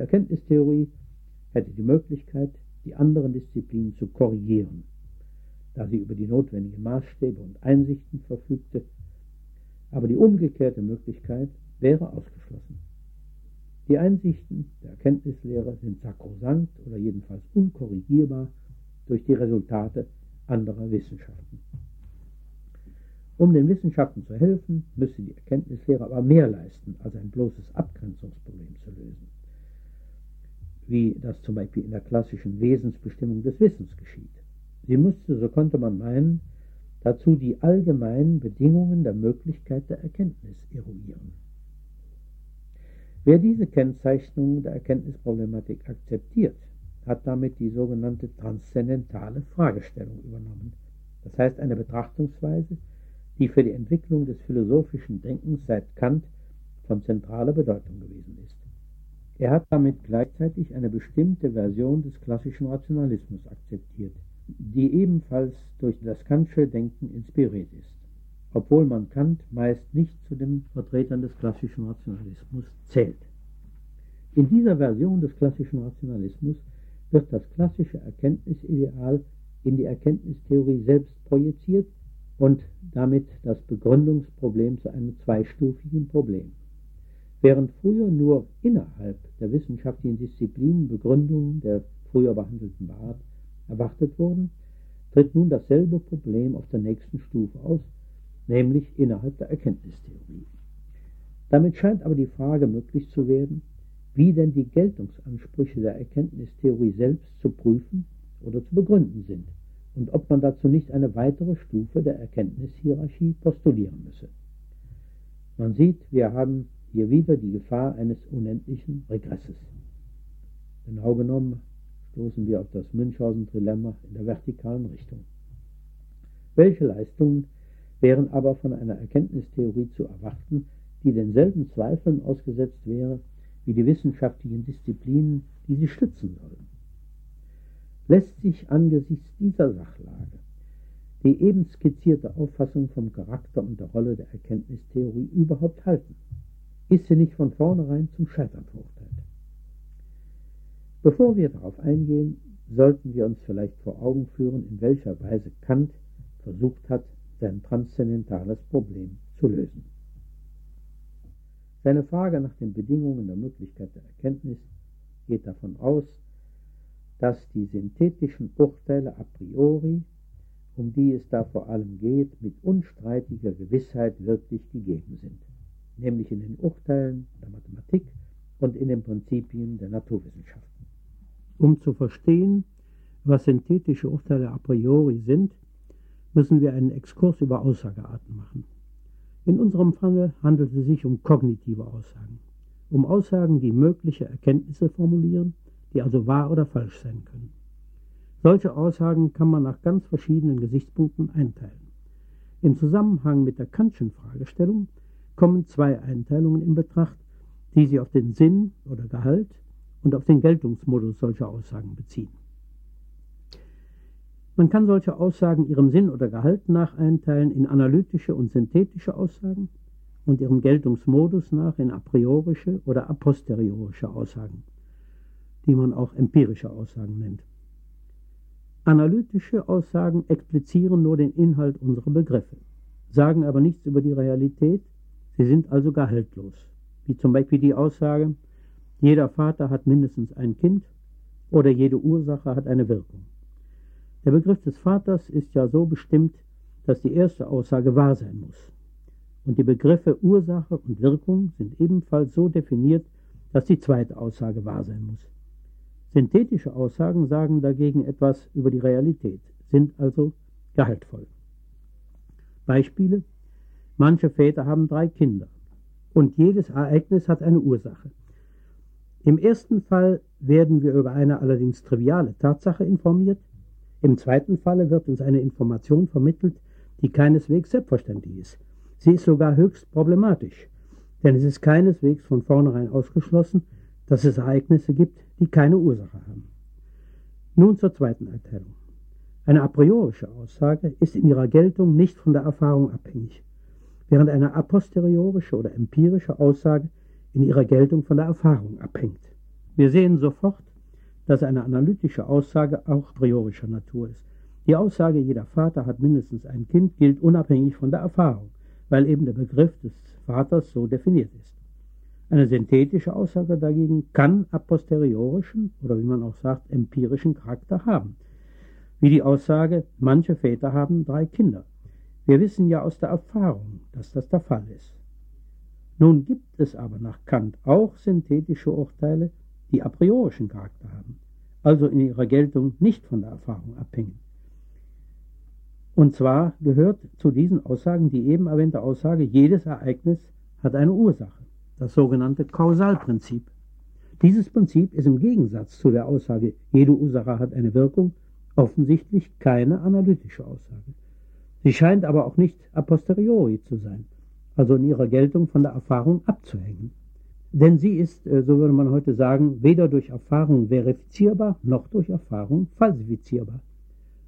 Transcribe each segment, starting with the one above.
Erkenntnistheorie hätte die Möglichkeit, die anderen Disziplinen zu korrigieren, da sie über die notwendigen Maßstäbe und Einsichten verfügte, aber die umgekehrte Möglichkeit wäre ausgeschlossen. Die Einsichten der Erkenntnislehre sind sakrosankt oder jedenfalls unkorrigierbar durch die Resultate anderer Wissenschaften. Um den Wissenschaften zu helfen, müsse die Erkenntnislehre aber mehr leisten, als ein bloßes Abgrenzungsproblem zu lösen, wie das zum Beispiel in der klassischen Wesensbestimmung des Wissens geschieht. Sie müsste, so konnte man meinen, dazu die allgemeinen Bedingungen der Möglichkeit der Erkenntnis eruieren. Wer diese Kennzeichnung der Erkenntnisproblematik akzeptiert, hat damit die sogenannte transzendentale Fragestellung übernommen, das heißt eine Betrachtungsweise, die für die Entwicklung des philosophischen Denkens seit Kant von zentraler Bedeutung gewesen ist. Er hat damit gleichzeitig eine bestimmte Version des klassischen Rationalismus akzeptiert, die ebenfalls durch das Kantsche Denken inspiriert ist, obwohl man Kant meist nicht zu den Vertretern des klassischen Rationalismus zählt. In dieser Version des klassischen Rationalismus wird das klassische Erkenntnisideal in die Erkenntnistheorie selbst projiziert und damit das Begründungsproblem zu einem zweistufigen Problem. Während früher nur innerhalb der wissenschaftlichen Disziplinen Begründungen der früher behandelten Art erwartet wurden, tritt nun dasselbe Problem auf der nächsten Stufe aus, nämlich innerhalb der Erkenntnistheorie. Damit scheint aber die Frage möglich zu werden, wie denn die Geltungsansprüche der Erkenntnistheorie selbst zu prüfen oder zu begründen sind und ob man dazu nicht eine weitere Stufe der Erkenntnishierarchie postulieren müsse. Man sieht, wir haben hier wieder die Gefahr eines unendlichen Regresses. Genau genommen stoßen wir auf das Münchhausen-Trilemma in der vertikalen Richtung. Welche Leistungen wären aber von einer Erkenntnistheorie zu erwarten, die denselben Zweifeln ausgesetzt wäre wie die wissenschaftlichen Disziplinen, die sie stützen sollen? lässt sich angesichts dieser Sachlage die eben skizzierte Auffassung vom Charakter und der Rolle der Erkenntnistheorie überhaupt halten? Ist sie nicht von vornherein zum Scheitern verurteilt? Bevor wir darauf eingehen, sollten wir uns vielleicht vor Augen führen, in welcher Weise Kant versucht hat, sein transzendentales Problem zu lösen. Seine Frage nach den Bedingungen der Möglichkeit der Erkenntnis geht davon aus, dass die synthetischen Urteile a priori, um die es da vor allem geht, mit unstreitiger Gewissheit wirklich gegeben sind, nämlich in den Urteilen der Mathematik und in den Prinzipien der Naturwissenschaften. Um zu verstehen, was synthetische Urteile a priori sind, müssen wir einen Exkurs über Aussagearten machen. In unserem Falle handelt es sich um kognitive Aussagen, um Aussagen, die mögliche Erkenntnisse formulieren die also wahr oder falsch sein können. Solche Aussagen kann man nach ganz verschiedenen Gesichtspunkten einteilen. Im Zusammenhang mit der Kantschen Fragestellung kommen zwei Einteilungen in Betracht, die sich auf den Sinn oder Gehalt und auf den Geltungsmodus solcher Aussagen beziehen. Man kann solche Aussagen ihrem Sinn oder Gehalt nach einteilen in analytische und synthetische Aussagen und ihrem Geltungsmodus nach in a priorische oder a posteriorische Aussagen die man auch empirische Aussagen nennt. Analytische Aussagen explizieren nur den Inhalt unserer Begriffe, sagen aber nichts über die Realität, sie sind also gehaltlos, wie zum Beispiel die Aussage, jeder Vater hat mindestens ein Kind oder jede Ursache hat eine Wirkung. Der Begriff des Vaters ist ja so bestimmt, dass die erste Aussage wahr sein muss. Und die Begriffe Ursache und Wirkung sind ebenfalls so definiert, dass die zweite Aussage wahr sein muss. Synthetische Aussagen sagen dagegen etwas über die Realität, sind also gehaltvoll. Beispiele. Manche Väter haben drei Kinder und jedes Ereignis hat eine Ursache. Im ersten Fall werden wir über eine allerdings triviale Tatsache informiert, im zweiten Falle wird uns eine Information vermittelt, die keineswegs selbstverständlich ist. Sie ist sogar höchst problematisch, denn es ist keineswegs von vornherein ausgeschlossen, dass es Ereignisse gibt, die keine Ursache haben. Nun zur zweiten Einteilung. Eine a priorische Aussage ist in ihrer Geltung nicht von der Erfahrung abhängig, während eine a posteriorische oder empirische Aussage in ihrer Geltung von der Erfahrung abhängt. Wir sehen sofort, dass eine analytische Aussage auch priorischer Natur ist. Die Aussage, jeder Vater hat mindestens ein Kind, gilt unabhängig von der Erfahrung, weil eben der Begriff des Vaters so definiert ist. Eine synthetische Aussage dagegen kann a posteriorischen oder wie man auch sagt, empirischen Charakter haben. Wie die Aussage, manche Väter haben drei Kinder. Wir wissen ja aus der Erfahrung, dass das der Fall ist. Nun gibt es aber nach Kant auch synthetische Urteile, die a priorischen Charakter haben, also in ihrer Geltung nicht von der Erfahrung abhängen. Und zwar gehört zu diesen Aussagen die eben erwähnte Aussage, jedes Ereignis hat eine Ursache das sogenannte Kausalprinzip. Dieses Prinzip ist im Gegensatz zu der Aussage, jede Ursache hat eine Wirkung, offensichtlich keine analytische Aussage. Sie scheint aber auch nicht a posteriori zu sein, also in ihrer Geltung von der Erfahrung abzuhängen. Denn sie ist, äh, so würde man heute sagen, weder durch Erfahrung verifizierbar noch durch Erfahrung falsifizierbar.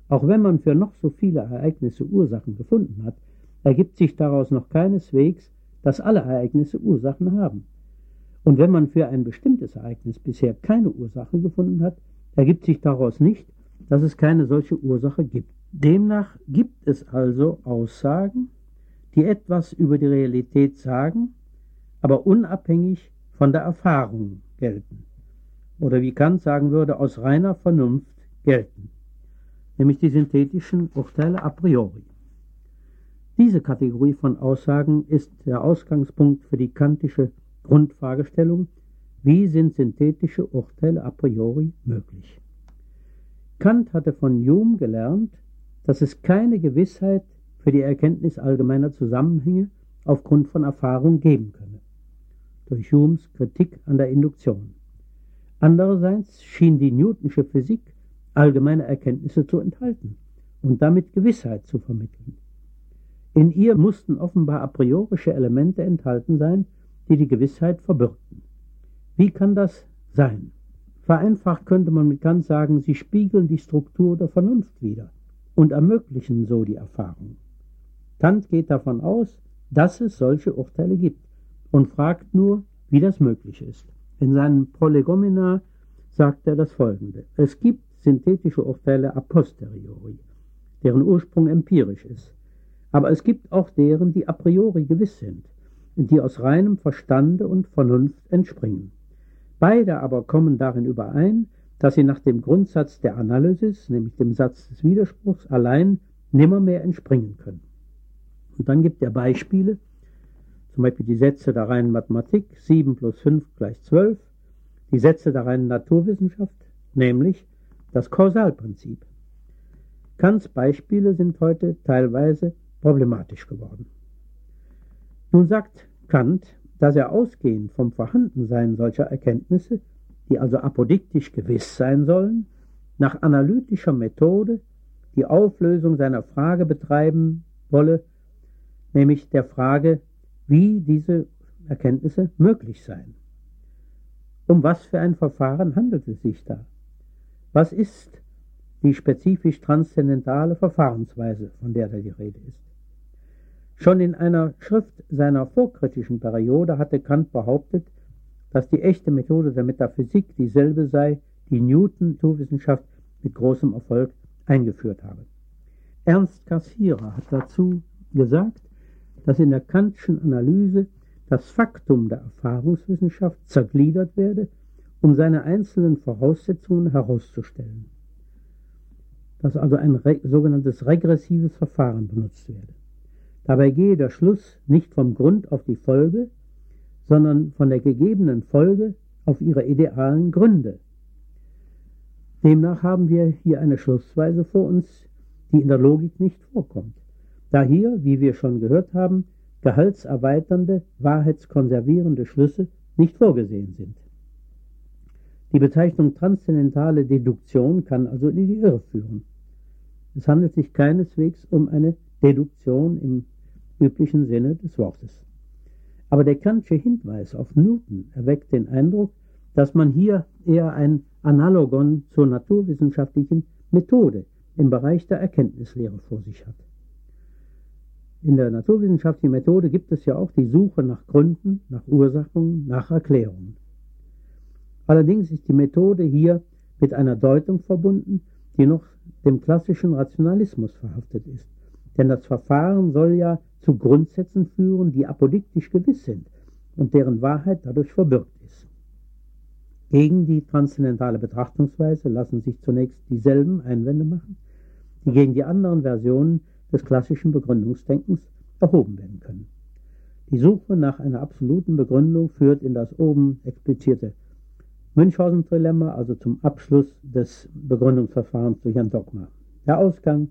Auch wenn man für noch so viele Ereignisse Ursachen gefunden hat, ergibt sich daraus noch keineswegs dass alle Ereignisse Ursachen haben. Und wenn man für ein bestimmtes Ereignis bisher keine Ursache gefunden hat, ergibt sich daraus nicht, dass es keine solche Ursache gibt. Demnach gibt es also Aussagen, die etwas über die Realität sagen, aber unabhängig von der Erfahrung gelten. Oder wie Kant sagen würde, aus reiner Vernunft gelten. Nämlich die synthetischen Urteile a priori. Diese Kategorie von Aussagen ist der Ausgangspunkt für die kantische Grundfragestellung, wie sind synthetische Urteile a priori möglich? Kant hatte von Hume gelernt, dass es keine Gewissheit für die Erkenntnis allgemeiner Zusammenhänge aufgrund von Erfahrung geben könne. Durch Humes Kritik an der Induktion. Andererseits schien die Newtonsche Physik allgemeine Erkenntnisse zu enthalten und damit Gewissheit zu vermitteln. In ihr mussten offenbar a priorische Elemente enthalten sein, die die Gewissheit verbürgten. Wie kann das sein? Vereinfacht könnte man mit Kant sagen, sie spiegeln die Struktur der Vernunft wider und ermöglichen so die Erfahrung. Kant geht davon aus, dass es solche Urteile gibt und fragt nur, wie das möglich ist. In seinem Prolegomena sagt er das folgende. Es gibt synthetische Urteile a posteriori, deren Ursprung empirisch ist. Aber es gibt auch deren, die a priori gewiss sind, die aus reinem Verstande und Vernunft entspringen. Beide aber kommen darin überein, dass sie nach dem Grundsatz der Analysis, nämlich dem Satz des Widerspruchs, allein nimmermehr entspringen können. Und dann gibt er Beispiele, zum Beispiel die Sätze der reinen Mathematik, 7 plus 5 gleich 12, die Sätze der reinen Naturwissenschaft, nämlich das Kausalprinzip. Kants Beispiele sind heute teilweise problematisch geworden. Nun sagt Kant, dass er ausgehend vom Vorhandensein solcher Erkenntnisse, die also apodiktisch gewiss sein sollen, nach analytischer Methode die Auflösung seiner Frage betreiben wolle, nämlich der Frage, wie diese Erkenntnisse möglich seien. Um was für ein Verfahren handelt es sich da? Was ist die spezifisch transzendentale Verfahrensweise, von der da die Rede ist? Schon in einer Schrift seiner vorkritischen Periode hatte Kant behauptet, dass die echte Methode der Metaphysik dieselbe sei, die Newton Naturwissenschaft mit großem Erfolg eingeführt habe. Ernst Cassirer hat dazu gesagt, dass in der Kantschen Analyse das Faktum der Erfahrungswissenschaft zergliedert werde, um seine einzelnen Voraussetzungen herauszustellen. Dass also ein re sogenanntes regressives Verfahren benutzt werde. Dabei gehe der Schluss nicht vom Grund auf die Folge, sondern von der gegebenen Folge auf ihre idealen Gründe. Demnach haben wir hier eine Schlussweise vor uns, die in der Logik nicht vorkommt, da hier, wie wir schon gehört haben, gehaltserweiternde, wahrheitskonservierende Schlüsse nicht vorgesehen sind. Die Bezeichnung transzendentale Deduktion kann also in die Irre führen. Es handelt sich keineswegs um eine Deduktion im üblichen Sinne des Wortes. Aber der Kantsche Hinweis auf Newton erweckt den Eindruck, dass man hier eher ein Analogon zur naturwissenschaftlichen Methode im Bereich der Erkenntnislehre vor sich hat. In der naturwissenschaftlichen Methode gibt es ja auch die Suche nach Gründen, nach Ursachen, nach Erklärungen. Allerdings ist die Methode hier mit einer Deutung verbunden, die noch dem klassischen Rationalismus verhaftet ist. Denn das Verfahren soll ja zu Grundsätzen führen, die apodiktisch gewiss sind und deren Wahrheit dadurch verbürgt ist. Gegen die transzendentale Betrachtungsweise lassen sich zunächst dieselben Einwände machen, die gegen die anderen Versionen des klassischen Begründungsdenkens erhoben werden können. Die Suche nach einer absoluten Begründung führt in das oben explizierte Münchhausen-Trilemma, also zum Abschluss des Begründungsverfahrens durch ein Dogma. Der Ausgang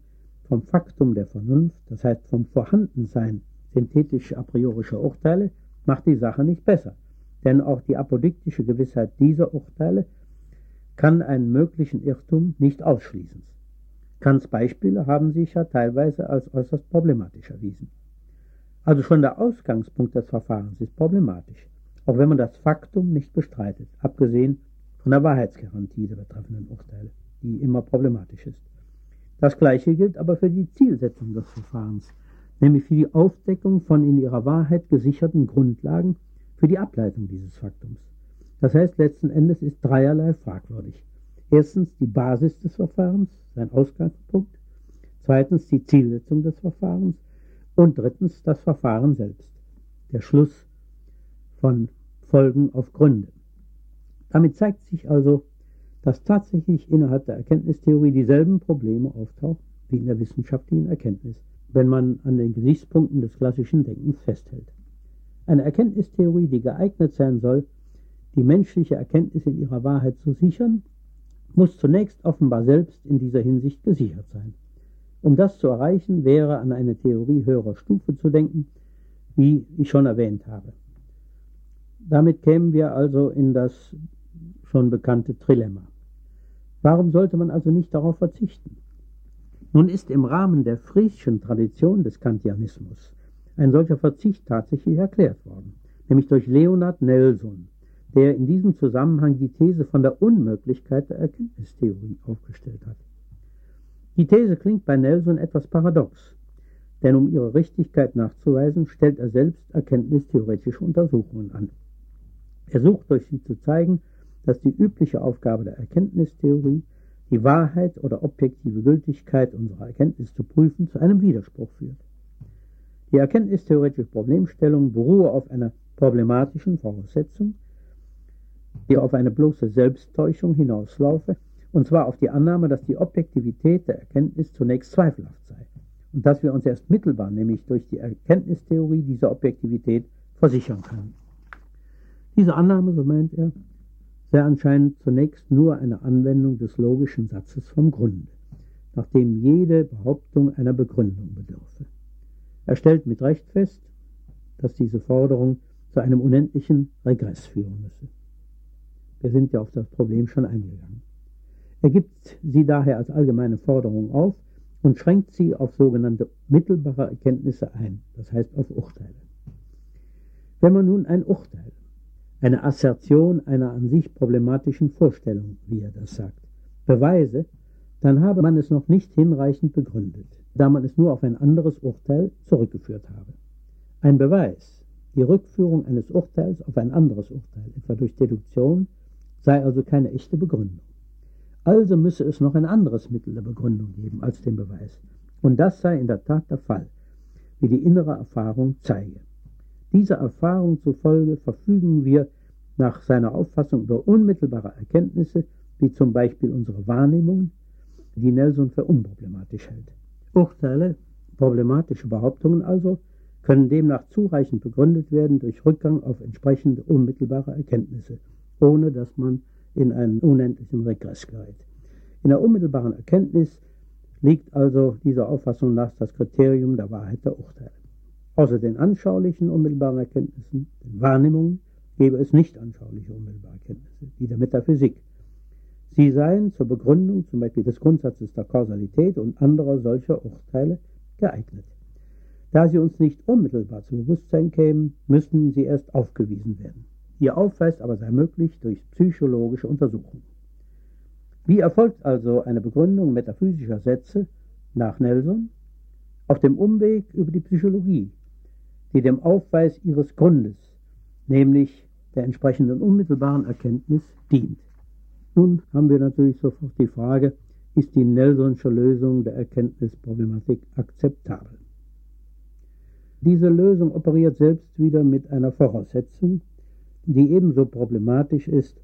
vom Faktum der Vernunft, das heißt vom Vorhandensein synthetisch-a priorischer Urteile, macht die Sache nicht besser. Denn auch die apodiktische Gewissheit dieser Urteile kann einen möglichen Irrtum nicht ausschließen. Kants Beispiele haben sich ja teilweise als äußerst problematisch erwiesen. Also schon der Ausgangspunkt des Verfahrens ist problematisch, auch wenn man das Faktum nicht bestreitet, abgesehen von der Wahrheitsgarantie der betreffenden Urteile, die immer problematisch ist. Das Gleiche gilt aber für die Zielsetzung des Verfahrens, nämlich für die Aufdeckung von in ihrer Wahrheit gesicherten Grundlagen für die Ableitung dieses Faktums. Das heißt, letzten Endes ist dreierlei fragwürdig. Erstens die Basis des Verfahrens, sein Ausgangspunkt. Zweitens die Zielsetzung des Verfahrens. Und drittens das Verfahren selbst, der Schluss von Folgen auf Gründe. Damit zeigt sich also, dass tatsächlich innerhalb der Erkenntnistheorie dieselben Probleme auftauchen wie in der wissenschaftlichen Erkenntnis, wenn man an den Gesichtspunkten des klassischen Denkens festhält. Eine Erkenntnistheorie, die geeignet sein soll, die menschliche Erkenntnis in ihrer Wahrheit zu sichern, muss zunächst offenbar selbst in dieser Hinsicht gesichert sein. Um das zu erreichen, wäre an eine Theorie höherer Stufe zu denken, wie ich schon erwähnt habe. Damit kämen wir also in das schon bekannte Trilemma. Warum sollte man also nicht darauf verzichten? Nun ist im Rahmen der friesischen Tradition des Kantianismus ein solcher Verzicht tatsächlich erklärt worden, nämlich durch Leonard Nelson, der in diesem Zusammenhang die These von der Unmöglichkeit der Erkenntnistheorie aufgestellt hat. Die These klingt bei Nelson etwas paradox, denn um ihre Richtigkeit nachzuweisen, stellt er selbst erkenntnistheoretische Untersuchungen an. Er sucht durch sie zu zeigen, dass die übliche Aufgabe der Erkenntnistheorie, die Wahrheit oder objektive Gültigkeit unserer Erkenntnis zu prüfen, zu einem Widerspruch führt. Die erkenntnistheoretische Problemstellung beruhe auf einer problematischen Voraussetzung, die auf eine bloße Selbsttäuschung hinauslaufe, und zwar auf die Annahme, dass die Objektivität der Erkenntnis zunächst zweifelhaft sei und dass wir uns erst mittelbar, nämlich durch die Erkenntnistheorie, dieser Objektivität versichern können. Diese Annahme, so meint er, sei anscheinend zunächst nur eine Anwendung des logischen Satzes vom Grunde, nachdem jede Behauptung einer Begründung bedürfe. Er stellt mit Recht fest, dass diese Forderung zu einem unendlichen Regress führen müsse. Wir sind ja auf das Problem schon eingegangen. Er gibt sie daher als allgemeine Forderung auf und schränkt sie auf sogenannte mittelbare Erkenntnisse ein, das heißt auf Urteile. Wenn man nun ein Urteil, eine Assertion einer an sich problematischen Vorstellung, wie er das sagt, beweise, dann habe man es noch nicht hinreichend begründet da man es nur auf ein anderes Urteil zurückgeführt habe. Ein Beweis, die Rückführung eines Urteils auf ein anderes Urteil, etwa durch Deduktion, sei also keine echte Begründung. Also müsse es noch ein anderes Mittel der Begründung geben als den Beweis. Und das sei in der Tat der Fall, wie die innere Erfahrung zeige. Dieser Erfahrung zufolge verfügen wir nach seiner Auffassung über unmittelbare Erkenntnisse, wie zum Beispiel unsere Wahrnehmung, die Nelson für unproblematisch hält. Urteile, problematische Behauptungen also, können demnach zureichend begründet werden durch Rückgang auf entsprechende unmittelbare Erkenntnisse, ohne dass man in einen unendlichen Regress gerät. In der unmittelbaren Erkenntnis liegt also dieser Auffassung nach das Kriterium der Wahrheit der Urteile. Außer den anschaulichen unmittelbaren Erkenntnissen, den Wahrnehmungen, gäbe es nicht anschauliche unmittelbare Erkenntnisse, die der Metaphysik, Sie seien zur Begründung zum Beispiel des Grundsatzes der Kausalität und anderer solcher Urteile geeignet. Da sie uns nicht unmittelbar zum Bewusstsein kämen, müssten sie erst aufgewiesen werden. Ihr Aufweis aber sei möglich durch psychologische Untersuchungen. Wie erfolgt also eine Begründung metaphysischer Sätze nach Nelson? Auf dem Umweg über die Psychologie, die dem Aufweis ihres Grundes, nämlich der entsprechenden unmittelbaren Erkenntnis dient. Nun haben wir natürlich sofort die Frage, ist die Nelsonsche Lösung der Erkenntnisproblematik akzeptabel? Diese Lösung operiert selbst wieder mit einer Voraussetzung, die ebenso problematisch ist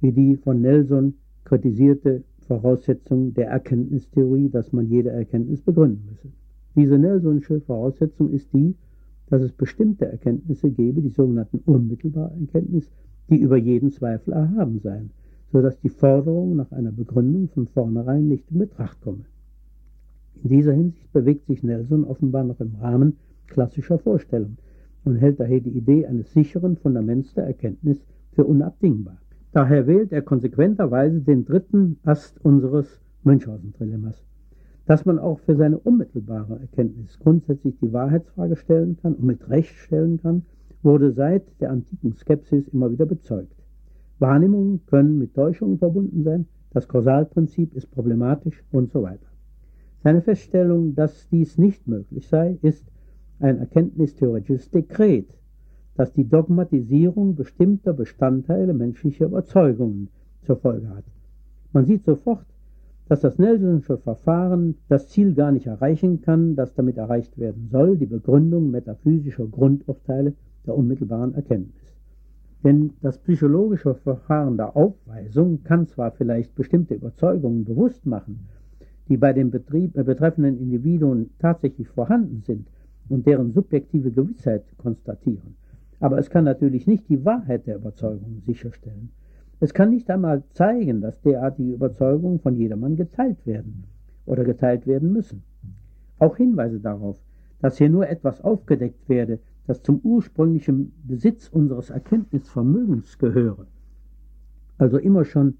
wie die von Nelson kritisierte Voraussetzung der Erkenntnistheorie, dass man jede Erkenntnis begründen müsse. Diese Nelsonsche Voraussetzung ist die, dass es bestimmte Erkenntnisse gebe, die sogenannten unmittelbare Erkenntnis, die über jeden Zweifel erhaben seien, so dass die Forderung nach einer Begründung von vornherein nicht in Betracht komme. In dieser Hinsicht bewegt sich Nelson offenbar noch im Rahmen klassischer Vorstellung und hält daher die Idee eines sicheren Fundaments der Erkenntnis für unabdingbar. Daher wählt er konsequenterweise den dritten Ast unseres Münchhausen-Trilemmas, dass man auch für seine unmittelbare Erkenntnis grundsätzlich die Wahrheitsfrage stellen kann und mit Recht stellen kann, wurde seit der antiken Skepsis immer wieder bezeugt. Wahrnehmungen können mit Täuschungen verbunden sein, das Kausalprinzip ist problematisch und so weiter. Seine Feststellung, dass dies nicht möglich sei, ist ein erkenntnistheoretisches Dekret, das die Dogmatisierung bestimmter Bestandteile menschlicher Überzeugungen zur Folge hat. Man sieht sofort, dass das Nelsonsche Verfahren das Ziel gar nicht erreichen kann, das damit erreicht werden soll, die Begründung metaphysischer Grundurteile der unmittelbaren Erkenntnis. Denn das psychologische Verfahren der Aufweisung kann zwar vielleicht bestimmte Überzeugungen bewusst machen, die bei den Betrieb, äh, betreffenden Individuen tatsächlich vorhanden sind und deren subjektive Gewissheit konstatieren, aber es kann natürlich nicht die Wahrheit der Überzeugung sicherstellen. Es kann nicht einmal zeigen, dass derartige Überzeugungen von jedermann geteilt werden oder geteilt werden müssen. Auch Hinweise darauf, dass hier nur etwas aufgedeckt werde, das zum ursprünglichen Besitz unseres Erkenntnisvermögens gehöre, also immer schon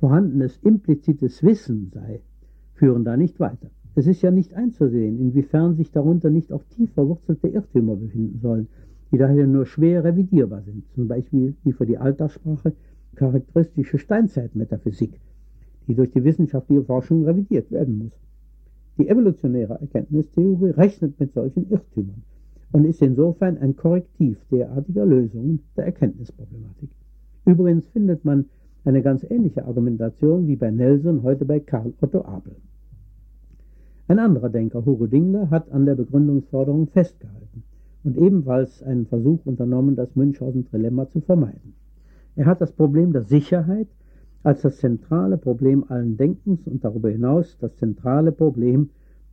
vorhandenes implizites Wissen sei, führen da nicht weiter. Es ist ja nicht einzusehen, inwiefern sich darunter nicht auch tief verwurzelte Irrtümer befinden sollen, die daher nur schwer revidierbar sind, zum Beispiel die für die Alltagssprache charakteristische Steinzeitmetaphysik, die durch die wissenschaftliche Forschung revidiert werden muss. Die evolutionäre Erkenntnistheorie rechnet mit solchen Irrtümern und ist insofern ein Korrektiv derartiger Lösungen der Erkenntnisproblematik. Übrigens findet man eine ganz ähnliche Argumentation wie bei Nelson heute bei Karl Otto Abel. Ein anderer Denker, Hugo Dingler, hat an der Begründungsforderung festgehalten und ebenfalls einen Versuch unternommen, das Münchhausen-Trilemma zu vermeiden. Er hat das Problem der Sicherheit als das zentrale Problem allen Denkens und darüber hinaus das zentrale Problem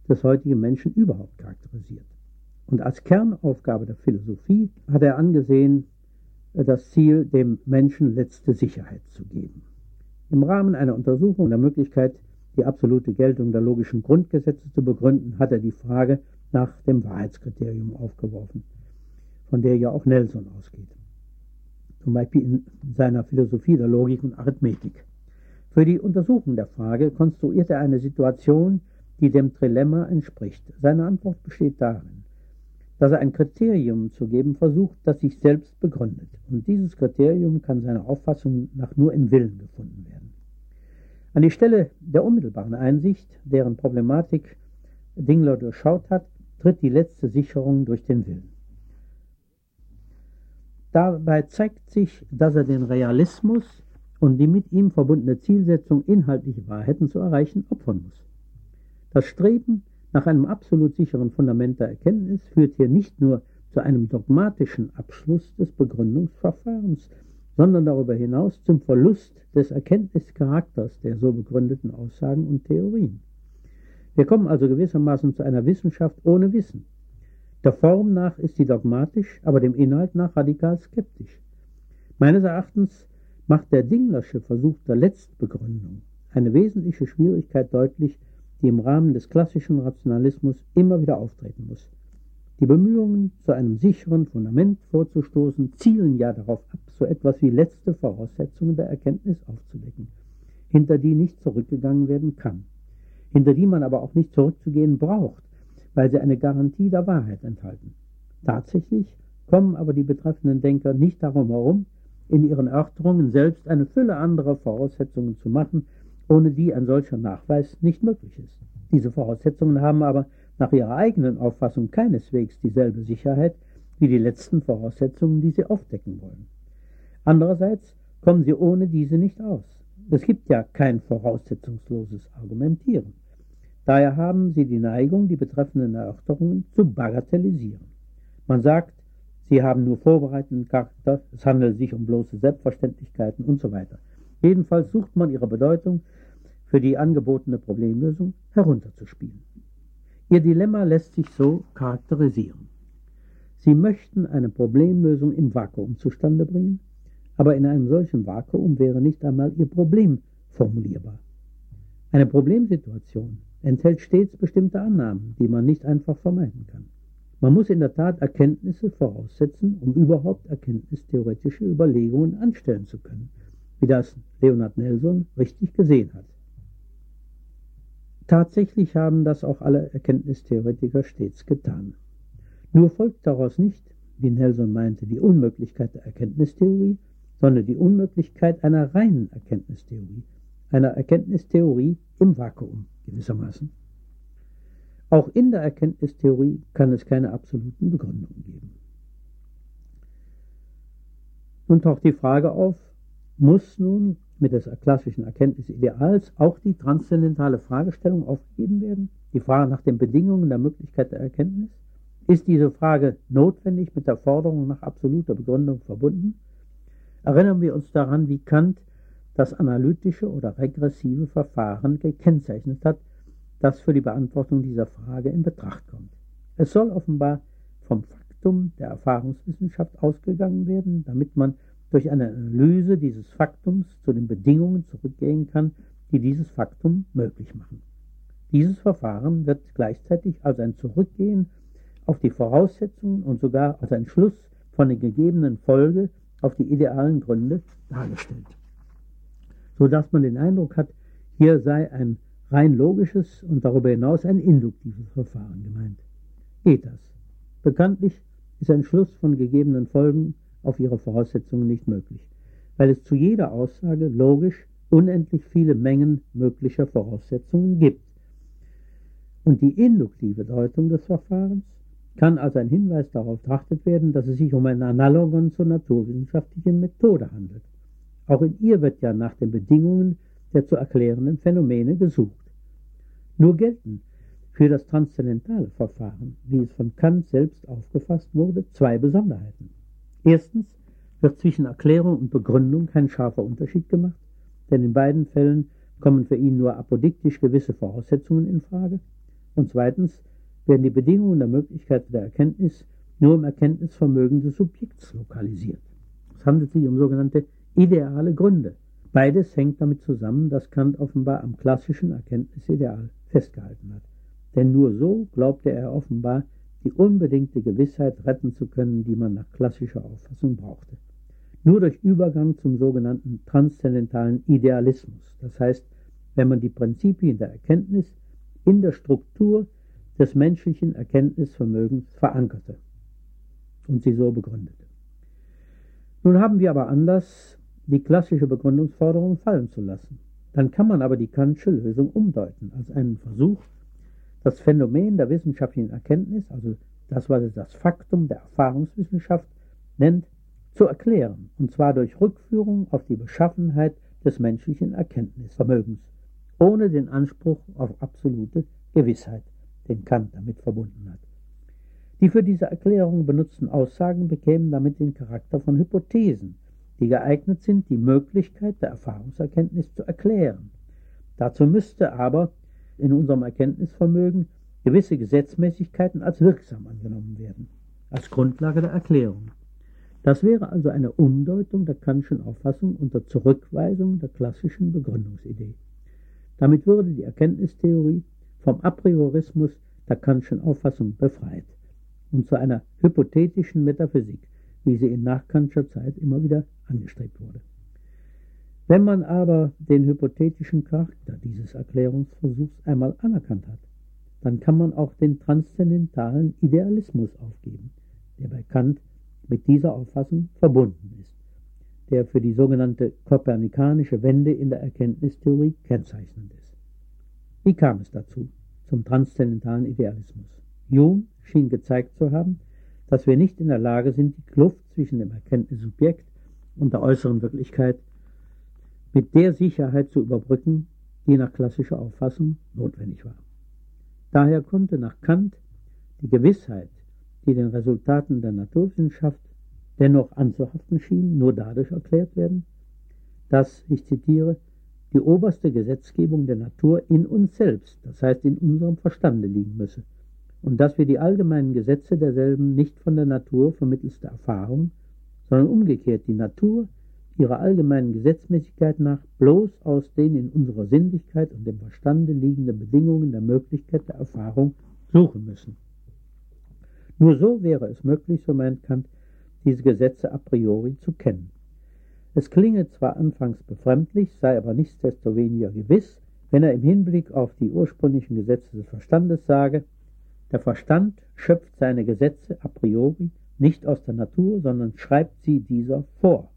des heutigen Menschen überhaupt charakterisiert. Und als Kernaufgabe der Philosophie hat er angesehen, das Ziel, dem Menschen letzte Sicherheit zu geben. Im Rahmen einer Untersuchung der Möglichkeit, die absolute Geltung der logischen Grundgesetze zu begründen, hat er die Frage nach dem Wahrheitskriterium aufgeworfen, von der ja auch Nelson ausgeht. Zum Beispiel in seiner Philosophie der Logik und Arithmetik. Für die Untersuchung der Frage konstruiert er eine Situation, die dem Trilemma entspricht. Seine Antwort besteht darin, dass er ein Kriterium zu geben versucht, das sich selbst begründet. Und dieses Kriterium kann seiner Auffassung nach nur im Willen gefunden werden. An die Stelle der unmittelbaren Einsicht, deren Problematik Dingler durchschaut hat, tritt die letzte Sicherung durch den Willen. Dabei zeigt sich, dass er den Realismus und die mit ihm verbundene Zielsetzung, inhaltliche Wahrheiten zu erreichen, opfern muss. Das Streben nach einem absolut sicheren Fundament der Erkenntnis führt hier nicht nur zu einem dogmatischen Abschluss des Begründungsverfahrens, sondern darüber hinaus zum Verlust des Erkenntnischarakters der so begründeten Aussagen und Theorien. Wir kommen also gewissermaßen zu einer Wissenschaft ohne Wissen. Der Form nach ist sie dogmatisch, aber dem Inhalt nach radikal skeptisch. Meines Erachtens macht der Dinglersche Versuch der Letztbegründung eine wesentliche Schwierigkeit deutlich, die im Rahmen des klassischen Rationalismus immer wieder auftreten muss. Die Bemühungen, zu einem sicheren Fundament vorzustoßen, zielen ja darauf ab, so etwas wie letzte Voraussetzungen der Erkenntnis aufzudecken, hinter die nicht zurückgegangen werden kann hinter die man aber auch nicht zurückzugehen braucht, weil sie eine Garantie der Wahrheit enthalten. Tatsächlich kommen aber die betreffenden Denker nicht darum herum, in ihren Erörterungen selbst eine Fülle anderer Voraussetzungen zu machen, ohne die ein solcher Nachweis nicht möglich ist. Diese Voraussetzungen haben aber nach ihrer eigenen Auffassung keineswegs dieselbe Sicherheit wie die letzten Voraussetzungen, die sie aufdecken wollen. Andererseits kommen sie ohne diese nicht aus. Es gibt ja kein voraussetzungsloses Argumentieren. Daher haben sie die Neigung, die betreffenden Erörterungen zu bagatellisieren. Man sagt, sie haben nur vorbereitenden Charakter, es handelt sich um bloße Selbstverständlichkeiten und so weiter. Jedenfalls sucht man ihre Bedeutung für die angebotene Problemlösung herunterzuspielen. Ihr Dilemma lässt sich so charakterisieren. Sie möchten eine Problemlösung im Vakuum zustande bringen, aber in einem solchen Vakuum wäre nicht einmal Ihr Problem formulierbar. Eine Problemsituation enthält stets bestimmte Annahmen, die man nicht einfach vermeiden kann. Man muss in der Tat Erkenntnisse voraussetzen, um überhaupt erkenntnistheoretische Überlegungen anstellen zu können, wie das Leonard Nelson richtig gesehen hat. Tatsächlich haben das auch alle Erkenntnistheoretiker stets getan. Nur folgt daraus nicht, wie Nelson meinte, die Unmöglichkeit der Erkenntnistheorie, sondern die Unmöglichkeit einer reinen Erkenntnistheorie, einer Erkenntnistheorie im Vakuum gewissermaßen. Auch in der Erkenntnistheorie kann es keine absoluten Begründungen geben. Nun taucht die Frage auf, muss nun mit des klassischen Erkenntnisideals auch die transzendentale Fragestellung aufgegeben werden? Die Frage nach den Bedingungen der Möglichkeit der Erkenntnis? Ist diese Frage notwendig mit der Forderung nach absoluter Begründung verbunden? Erinnern wir uns daran, wie Kant das analytische oder regressive Verfahren gekennzeichnet hat, das für die Beantwortung dieser Frage in Betracht kommt. Es soll offenbar vom Faktum der Erfahrungswissenschaft ausgegangen werden, damit man durch eine Analyse dieses Faktums zu den Bedingungen zurückgehen kann, die dieses Faktum möglich machen. Dieses Verfahren wird gleichzeitig als ein Zurückgehen auf die Voraussetzungen und sogar als ein Schluss von der gegebenen Folge auf die idealen Gründe dargestellt. So dass man den Eindruck hat, hier sei ein rein logisches und darüber hinaus ein induktives Verfahren gemeint. Geht das? Bekanntlich ist ein Schluss von gegebenen Folgen auf ihre Voraussetzungen nicht möglich, weil es zu jeder Aussage logisch unendlich viele Mengen möglicher Voraussetzungen gibt. Und die induktive Deutung des Verfahrens kann als ein Hinweis darauf betrachtet werden, dass es sich um ein Analogon zur naturwissenschaftlichen Methode handelt. Auch in ihr wird ja nach den Bedingungen der zu erklärenden Phänomene gesucht. Nur gelten für das transzendentale Verfahren, wie es von Kant selbst aufgefasst wurde, zwei Besonderheiten. Erstens wird zwischen Erklärung und Begründung kein scharfer Unterschied gemacht, denn in beiden Fällen kommen für ihn nur apodiktisch gewisse Voraussetzungen in Frage. Und zweitens werden die Bedingungen der Möglichkeit der Erkenntnis nur im Erkenntnisvermögen des Subjekts lokalisiert. Es handelt sich um sogenannte ideale Gründe. Beides hängt damit zusammen, dass Kant offenbar am klassischen Erkenntnisideal festgehalten hat. Denn nur so glaubte er offenbar, die unbedingte Gewissheit retten zu können, die man nach klassischer Auffassung brauchte. Nur durch Übergang zum sogenannten transzendentalen Idealismus, das heißt, wenn man die Prinzipien der Erkenntnis in der Struktur des menschlichen Erkenntnisvermögens verankerte und sie so begründete. Nun haben wir aber Anlass, die klassische Begründungsforderung fallen zu lassen. Dann kann man aber die Kantsche Lösung umdeuten als einen Versuch, das Phänomen der wissenschaftlichen Erkenntnis, also das, was es das Faktum der Erfahrungswissenschaft nennt, zu erklären, und zwar durch Rückführung auf die Beschaffenheit des menschlichen Erkenntnisvermögens, ohne den Anspruch auf absolute Gewissheit den Kant damit verbunden hat. Die für diese Erklärung benutzten Aussagen bekämen damit den Charakter von Hypothesen, die geeignet sind, die Möglichkeit der Erfahrungserkenntnis zu erklären. Dazu müsste aber in unserem Erkenntnisvermögen gewisse Gesetzmäßigkeiten als wirksam angenommen werden, als Grundlage der Erklärung. Das wäre also eine Umdeutung der Kantschen Auffassung unter Zurückweisung der klassischen Begründungsidee. Damit würde die Erkenntnistheorie vom Apriorismus der Kantschen Auffassung befreit und zu einer hypothetischen Metaphysik, wie sie in nachkantscher Zeit immer wieder angestrebt wurde. Wenn man aber den hypothetischen Charakter dieses Erklärungsversuchs einmal anerkannt hat, dann kann man auch den transzendentalen Idealismus aufgeben, der bei Kant mit dieser Auffassung verbunden ist, der für die sogenannte kopernikanische Wende in der Erkenntnistheorie kennzeichnend ist. Wie kam es dazu, zum transzendentalen Idealismus? Hume schien gezeigt zu haben, dass wir nicht in der Lage sind, die Kluft zwischen dem Erkenntnissubjekt und der äußeren Wirklichkeit mit der Sicherheit zu überbrücken, die nach klassischer Auffassung notwendig war. Daher konnte nach Kant die Gewissheit, die den Resultaten der Naturwissenschaft dennoch anzuhaften schien, nur dadurch erklärt werden, dass, ich zitiere, die oberste Gesetzgebung der Natur in uns selbst, das heißt in unserem Verstande liegen müsse, und dass wir die allgemeinen Gesetze derselben nicht von der Natur vermittels der Erfahrung, sondern umgekehrt die Natur ihrer allgemeinen Gesetzmäßigkeit nach bloß aus den in unserer Sinnlichkeit und dem Verstande liegenden Bedingungen der Möglichkeit der Erfahrung suchen müssen. Nur so wäre es möglich, so meint Kant, diese Gesetze a priori zu kennen. Es klinge zwar anfangs befremdlich, sei aber nichtsdestoweniger gewiss, wenn er im Hinblick auf die ursprünglichen Gesetze des Verstandes sage, der Verstand schöpft seine Gesetze a priori nicht aus der Natur, sondern schreibt sie dieser vor.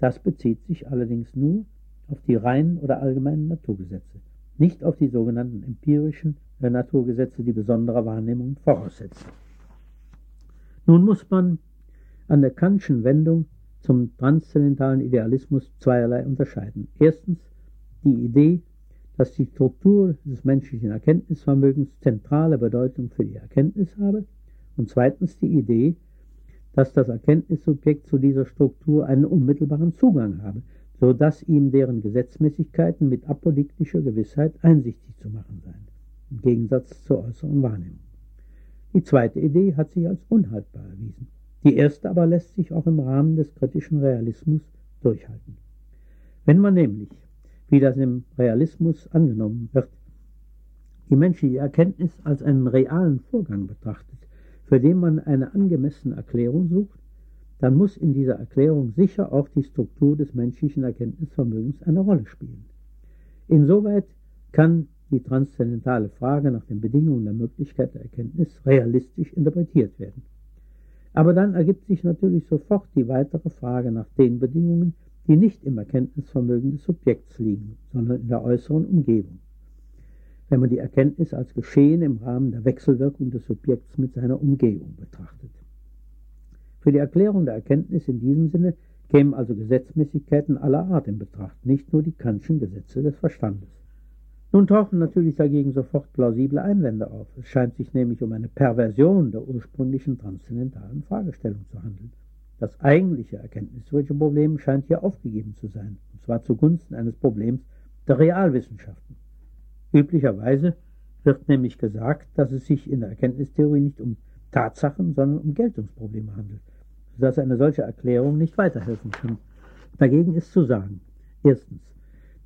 Das bezieht sich allerdings nur auf die reinen oder allgemeinen Naturgesetze, nicht auf die sogenannten empirischen Naturgesetze, die besondere Wahrnehmungen voraussetzen. Nun muss man an der Kantschen Wendung zum transzendentalen Idealismus zweierlei unterscheiden. Erstens die Idee, dass die Struktur des menschlichen Erkenntnisvermögens zentrale Bedeutung für die Erkenntnis habe und zweitens die Idee, dass das Erkenntnissubjekt zu dieser Struktur einen unmittelbaren Zugang habe, so dass ihm deren Gesetzmäßigkeiten mit apodiktischer Gewissheit einsichtig zu machen seien, im Gegensatz zur äußeren Wahrnehmung. Die zweite Idee hat sich als unhaltbar erwiesen. Die erste aber lässt sich auch im Rahmen des kritischen Realismus durchhalten. Wenn man nämlich wie das im Realismus angenommen wird, die menschliche Erkenntnis als einen realen Vorgang betrachtet, für den man eine angemessene Erklärung sucht, dann muss in dieser Erklärung sicher auch die Struktur des menschlichen Erkenntnisvermögens eine Rolle spielen. Insoweit kann die transzendentale Frage nach den Bedingungen der Möglichkeit der Erkenntnis realistisch interpretiert werden. Aber dann ergibt sich natürlich sofort die weitere Frage nach den Bedingungen, die nicht im Erkenntnisvermögen des Subjekts liegen, sondern in der äußeren Umgebung. Wenn man die Erkenntnis als Geschehen im Rahmen der Wechselwirkung des Subjekts mit seiner Umgebung betrachtet. Für die Erklärung der Erkenntnis in diesem Sinne kämen also Gesetzmäßigkeiten aller Art in Betracht, nicht nur die Kantschen Gesetze des Verstandes. Nun tauchen natürlich dagegen sofort plausible Einwände auf. Es scheint sich nämlich um eine Perversion der ursprünglichen transzendentalen Fragestellung zu handeln. Das eigentliche erkenntnistheoretische Problem scheint hier aufgegeben zu sein, und zwar zugunsten eines Problems der Realwissenschaften. Üblicherweise wird nämlich gesagt, dass es sich in der Erkenntnistheorie nicht um Tatsachen, sondern um Geltungsprobleme handelt, sodass eine solche Erklärung nicht weiterhelfen kann. Dagegen ist zu sagen, erstens,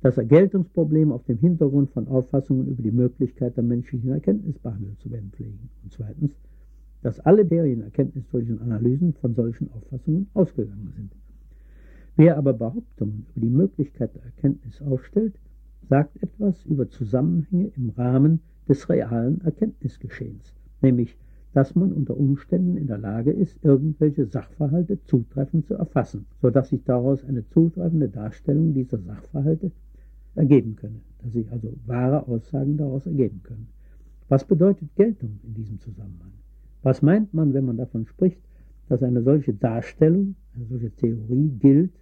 dass Geltungsprobleme auf dem Hintergrund von Auffassungen über die Möglichkeit der menschlichen Erkenntnis behandelt zu werden pflegen. Und zweitens, dass alle deren erkenntnistheoretischen Analysen von solchen Auffassungen ausgegangen sind. Wer aber Behauptungen über die Möglichkeit der Erkenntnis aufstellt, sagt etwas über Zusammenhänge im Rahmen des realen Erkenntnisgeschehens, nämlich dass man unter Umständen in der Lage ist, irgendwelche Sachverhalte zutreffend zu erfassen, so dass sich daraus eine zutreffende Darstellung dieser Sachverhalte ergeben könne, dass sich also wahre Aussagen daraus ergeben können. Was bedeutet Geltung in diesem Zusammenhang? Was meint man, wenn man davon spricht, dass eine solche Darstellung, eine solche Theorie gilt,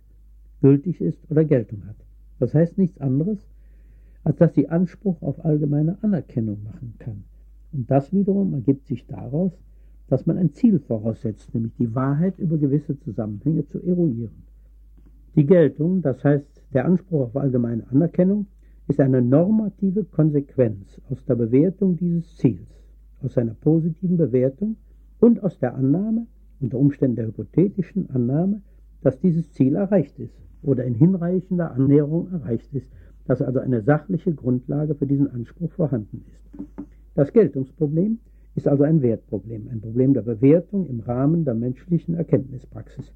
gültig ist oder Geltung hat? Das heißt nichts anderes, als dass sie Anspruch auf allgemeine Anerkennung machen kann. Und das wiederum ergibt sich daraus, dass man ein Ziel voraussetzt, nämlich die Wahrheit über gewisse Zusammenhänge zu eruieren. Die Geltung, das heißt der Anspruch auf allgemeine Anerkennung, ist eine normative Konsequenz aus der Bewertung dieses Ziels aus seiner positiven Bewertung und aus der Annahme, unter Umständen der hypothetischen Annahme, dass dieses Ziel erreicht ist oder in hinreichender Annäherung erreicht ist, dass also eine sachliche Grundlage für diesen Anspruch vorhanden ist. Das Geltungsproblem ist also ein Wertproblem, ein Problem der Bewertung im Rahmen der menschlichen Erkenntnispraxis.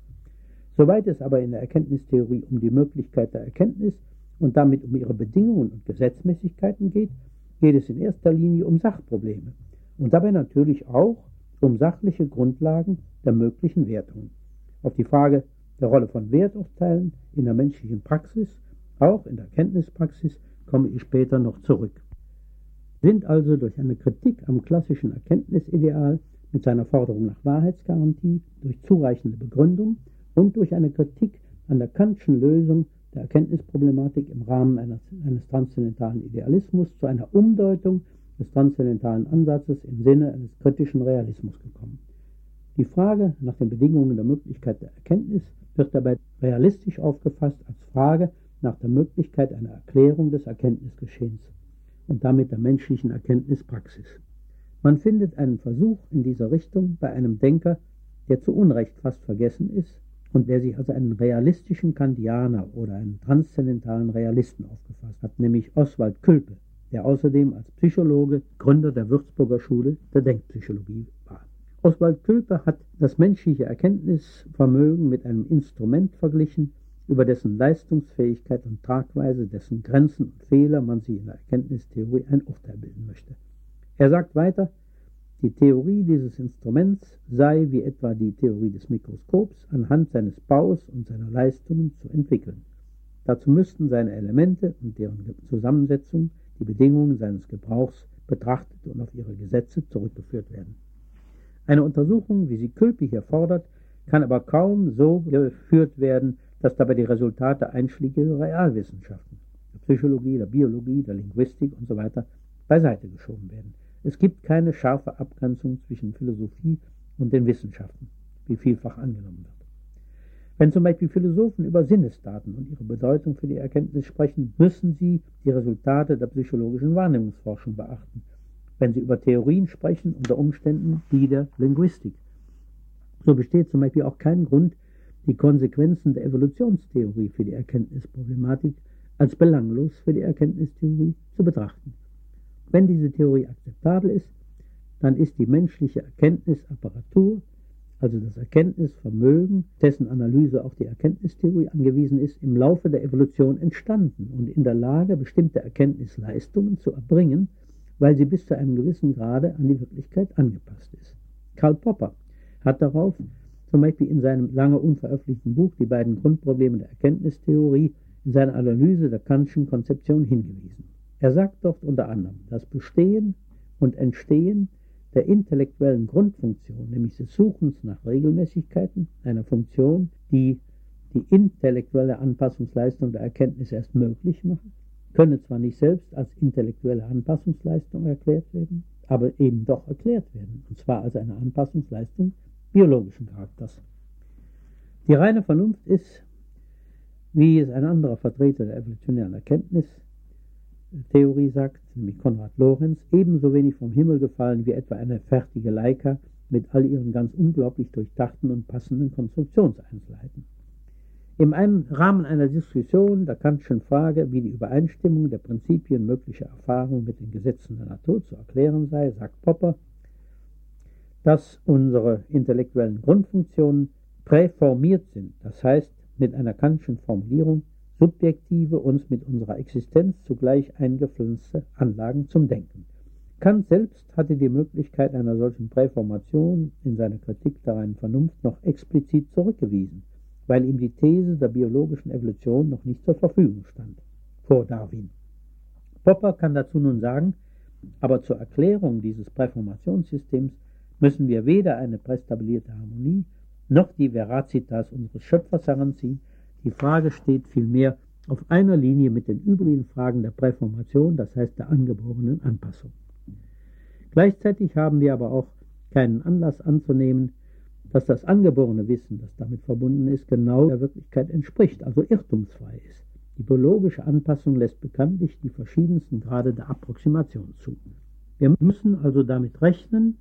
Soweit es aber in der Erkenntnistheorie um die Möglichkeit der Erkenntnis und damit um ihre Bedingungen und Gesetzmäßigkeiten geht, geht es in erster Linie um Sachprobleme, und dabei natürlich auch um sachliche Grundlagen der möglichen Wertungen. Auf die Frage der Rolle von Werturteilen in der menschlichen Praxis, auch in der Kenntnispraxis, komme ich später noch zurück. Sind also durch eine Kritik am klassischen Erkenntnisideal mit seiner Forderung nach Wahrheitsgarantie, durch zureichende Begründung und durch eine Kritik an der Kantschen Lösung der Erkenntnisproblematik im Rahmen eines, eines transzendentalen Idealismus zu einer Umdeutung des transzendentalen Ansatzes im Sinne eines kritischen Realismus gekommen. Die Frage nach den Bedingungen der Möglichkeit der Erkenntnis wird dabei realistisch aufgefasst als Frage nach der Möglichkeit einer Erklärung des Erkenntnisgeschehens und damit der menschlichen Erkenntnispraxis. Man findet einen Versuch in dieser Richtung bei einem Denker, der zu Unrecht fast vergessen ist und der sich als einen realistischen Kantianer oder einen transzendentalen Realisten aufgefasst hat, nämlich Oswald Külpe, der außerdem als Psychologe Gründer der Würzburger Schule der Denkpsychologie war. Oswald Külpe hat das menschliche Erkenntnisvermögen mit einem Instrument verglichen, über dessen Leistungsfähigkeit und Tragweise, dessen Grenzen und Fehler man sich in der Erkenntnistheorie ein Urteil bilden möchte. Er sagt weiter, die Theorie dieses Instruments sei, wie etwa die Theorie des Mikroskops, anhand seines Baus und seiner Leistungen zu entwickeln. Dazu müssten seine Elemente und deren Zusammensetzung, die Bedingungen seines Gebrauchs betrachtet und auf ihre Gesetze zurückgeführt werden. Eine Untersuchung, wie sie Külpe hier fordert, kann aber kaum so geführt werden, dass dabei die Resultate einschlägiger Realwissenschaften, der Psychologie, der Biologie, der Linguistik usw. So beiseite geschoben werden. Es gibt keine scharfe Abgrenzung zwischen Philosophie und den Wissenschaften, wie vielfach angenommen wird. Wenn zum Beispiel Philosophen über Sinnesdaten und ihre Bedeutung für die Erkenntnis sprechen, müssen sie die Resultate der psychologischen Wahrnehmungsforschung beachten. Wenn sie über Theorien sprechen, unter Umständen die der Linguistik. So besteht zum Beispiel auch kein Grund, die Konsequenzen der Evolutionstheorie für die Erkenntnisproblematik als belanglos für die Erkenntnistheorie zu betrachten. Wenn diese Theorie akzeptabel ist, dann ist die menschliche Erkenntnisapparatur, also das Erkenntnisvermögen, dessen Analyse auch die Erkenntnistheorie angewiesen ist, im Laufe der Evolution entstanden und in der Lage, bestimmte Erkenntnisleistungen zu erbringen, weil sie bis zu einem gewissen Grade an die Wirklichkeit angepasst ist. Karl Popper hat darauf zum Beispiel in seinem lange unveröffentlichten Buch Die beiden Grundprobleme der Erkenntnistheorie in seiner Analyse der Kantschen Konzeption hingewiesen. Er sagt dort unter anderem, das Bestehen und Entstehen der intellektuellen Grundfunktion, nämlich des Suchens nach Regelmäßigkeiten, einer Funktion, die die intellektuelle Anpassungsleistung der Erkenntnis erst möglich macht, könne zwar nicht selbst als intellektuelle Anpassungsleistung erklärt werden, aber eben doch erklärt werden, und zwar als eine Anpassungsleistung biologischen Charakters. Die reine Vernunft ist, wie es ein anderer Vertreter der evolutionären Erkenntnis Theorie sagt, nämlich Konrad Lorenz, ebenso wenig vom Himmel gefallen wie etwa eine fertige Leica mit all ihren ganz unglaublich durchdachten und passenden Konstruktionseinzelheiten. Im Rahmen einer Diskussion der Kantschen Frage, wie die Übereinstimmung der Prinzipien möglicher Erfahrung mit den Gesetzen der Natur zu erklären sei, sagt Popper, dass unsere intellektuellen Grundfunktionen präformiert sind, das heißt mit einer Kantschen Formulierung subjektive, uns mit unserer Existenz zugleich eingepflanzte Anlagen zum Denken. Kant selbst hatte die Möglichkeit einer solchen Präformation in seiner Kritik der reinen Vernunft noch explizit zurückgewiesen, weil ihm die These der biologischen Evolution noch nicht zur Verfügung stand, vor Darwin. Popper kann dazu nun sagen, aber zur Erklärung dieses Präformationssystems müssen wir weder eine prästabilierte Harmonie noch die Veracitas unseres Schöpfers heranziehen, die Frage steht vielmehr auf einer Linie mit den übrigen Fragen der Präformation, das heißt der angeborenen Anpassung. Gleichzeitig haben wir aber auch keinen Anlass anzunehmen, dass das angeborene Wissen, das damit verbunden ist, genau der Wirklichkeit entspricht, also irrtumsfrei ist. Die biologische Anpassung lässt bekanntlich die verschiedensten Grade der Approximation zu. Wir müssen also damit rechnen,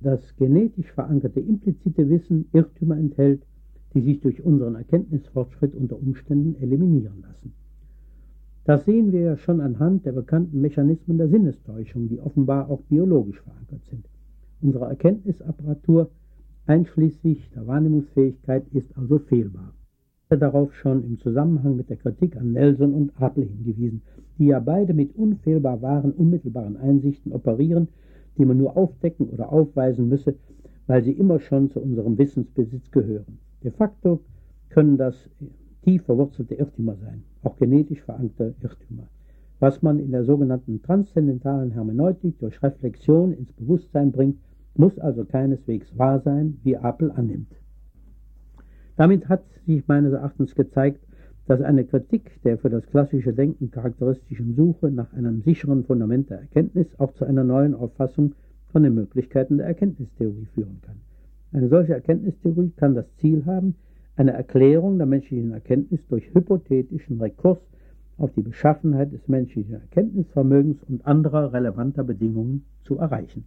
dass genetisch verankerte implizite Wissen Irrtümer enthält, die sich durch unseren Erkenntnisfortschritt unter Umständen eliminieren lassen. Das sehen wir ja schon anhand der bekannten Mechanismen der Sinnestäuschung, die offenbar auch biologisch verankert sind. Unsere Erkenntnisapparatur, einschließlich der Wahrnehmungsfähigkeit, ist also fehlbar. Ich habe darauf schon im Zusammenhang mit der Kritik an Nelson und Apel hingewiesen, die ja beide mit unfehlbar wahren, unmittelbaren Einsichten operieren, die man nur aufdecken oder aufweisen müsse, weil sie immer schon zu unserem Wissensbesitz gehören. De facto können das tief verwurzelte Irrtümer sein, auch genetisch verankerte Irrtümer. Was man in der sogenannten transzendentalen Hermeneutik durch Reflexion ins Bewusstsein bringt, muss also keineswegs wahr sein, wie Apel annimmt. Damit hat sich meines Erachtens gezeigt, dass eine Kritik der für das klassische Denken charakteristischen Suche nach einem sicheren Fundament der Erkenntnis auch zu einer neuen Auffassung von den Möglichkeiten der Erkenntnistheorie führen kann. Eine solche Erkenntnistheorie kann das Ziel haben, eine Erklärung der menschlichen Erkenntnis durch hypothetischen Rekurs auf die Beschaffenheit des menschlichen Erkenntnisvermögens und anderer relevanter Bedingungen zu erreichen.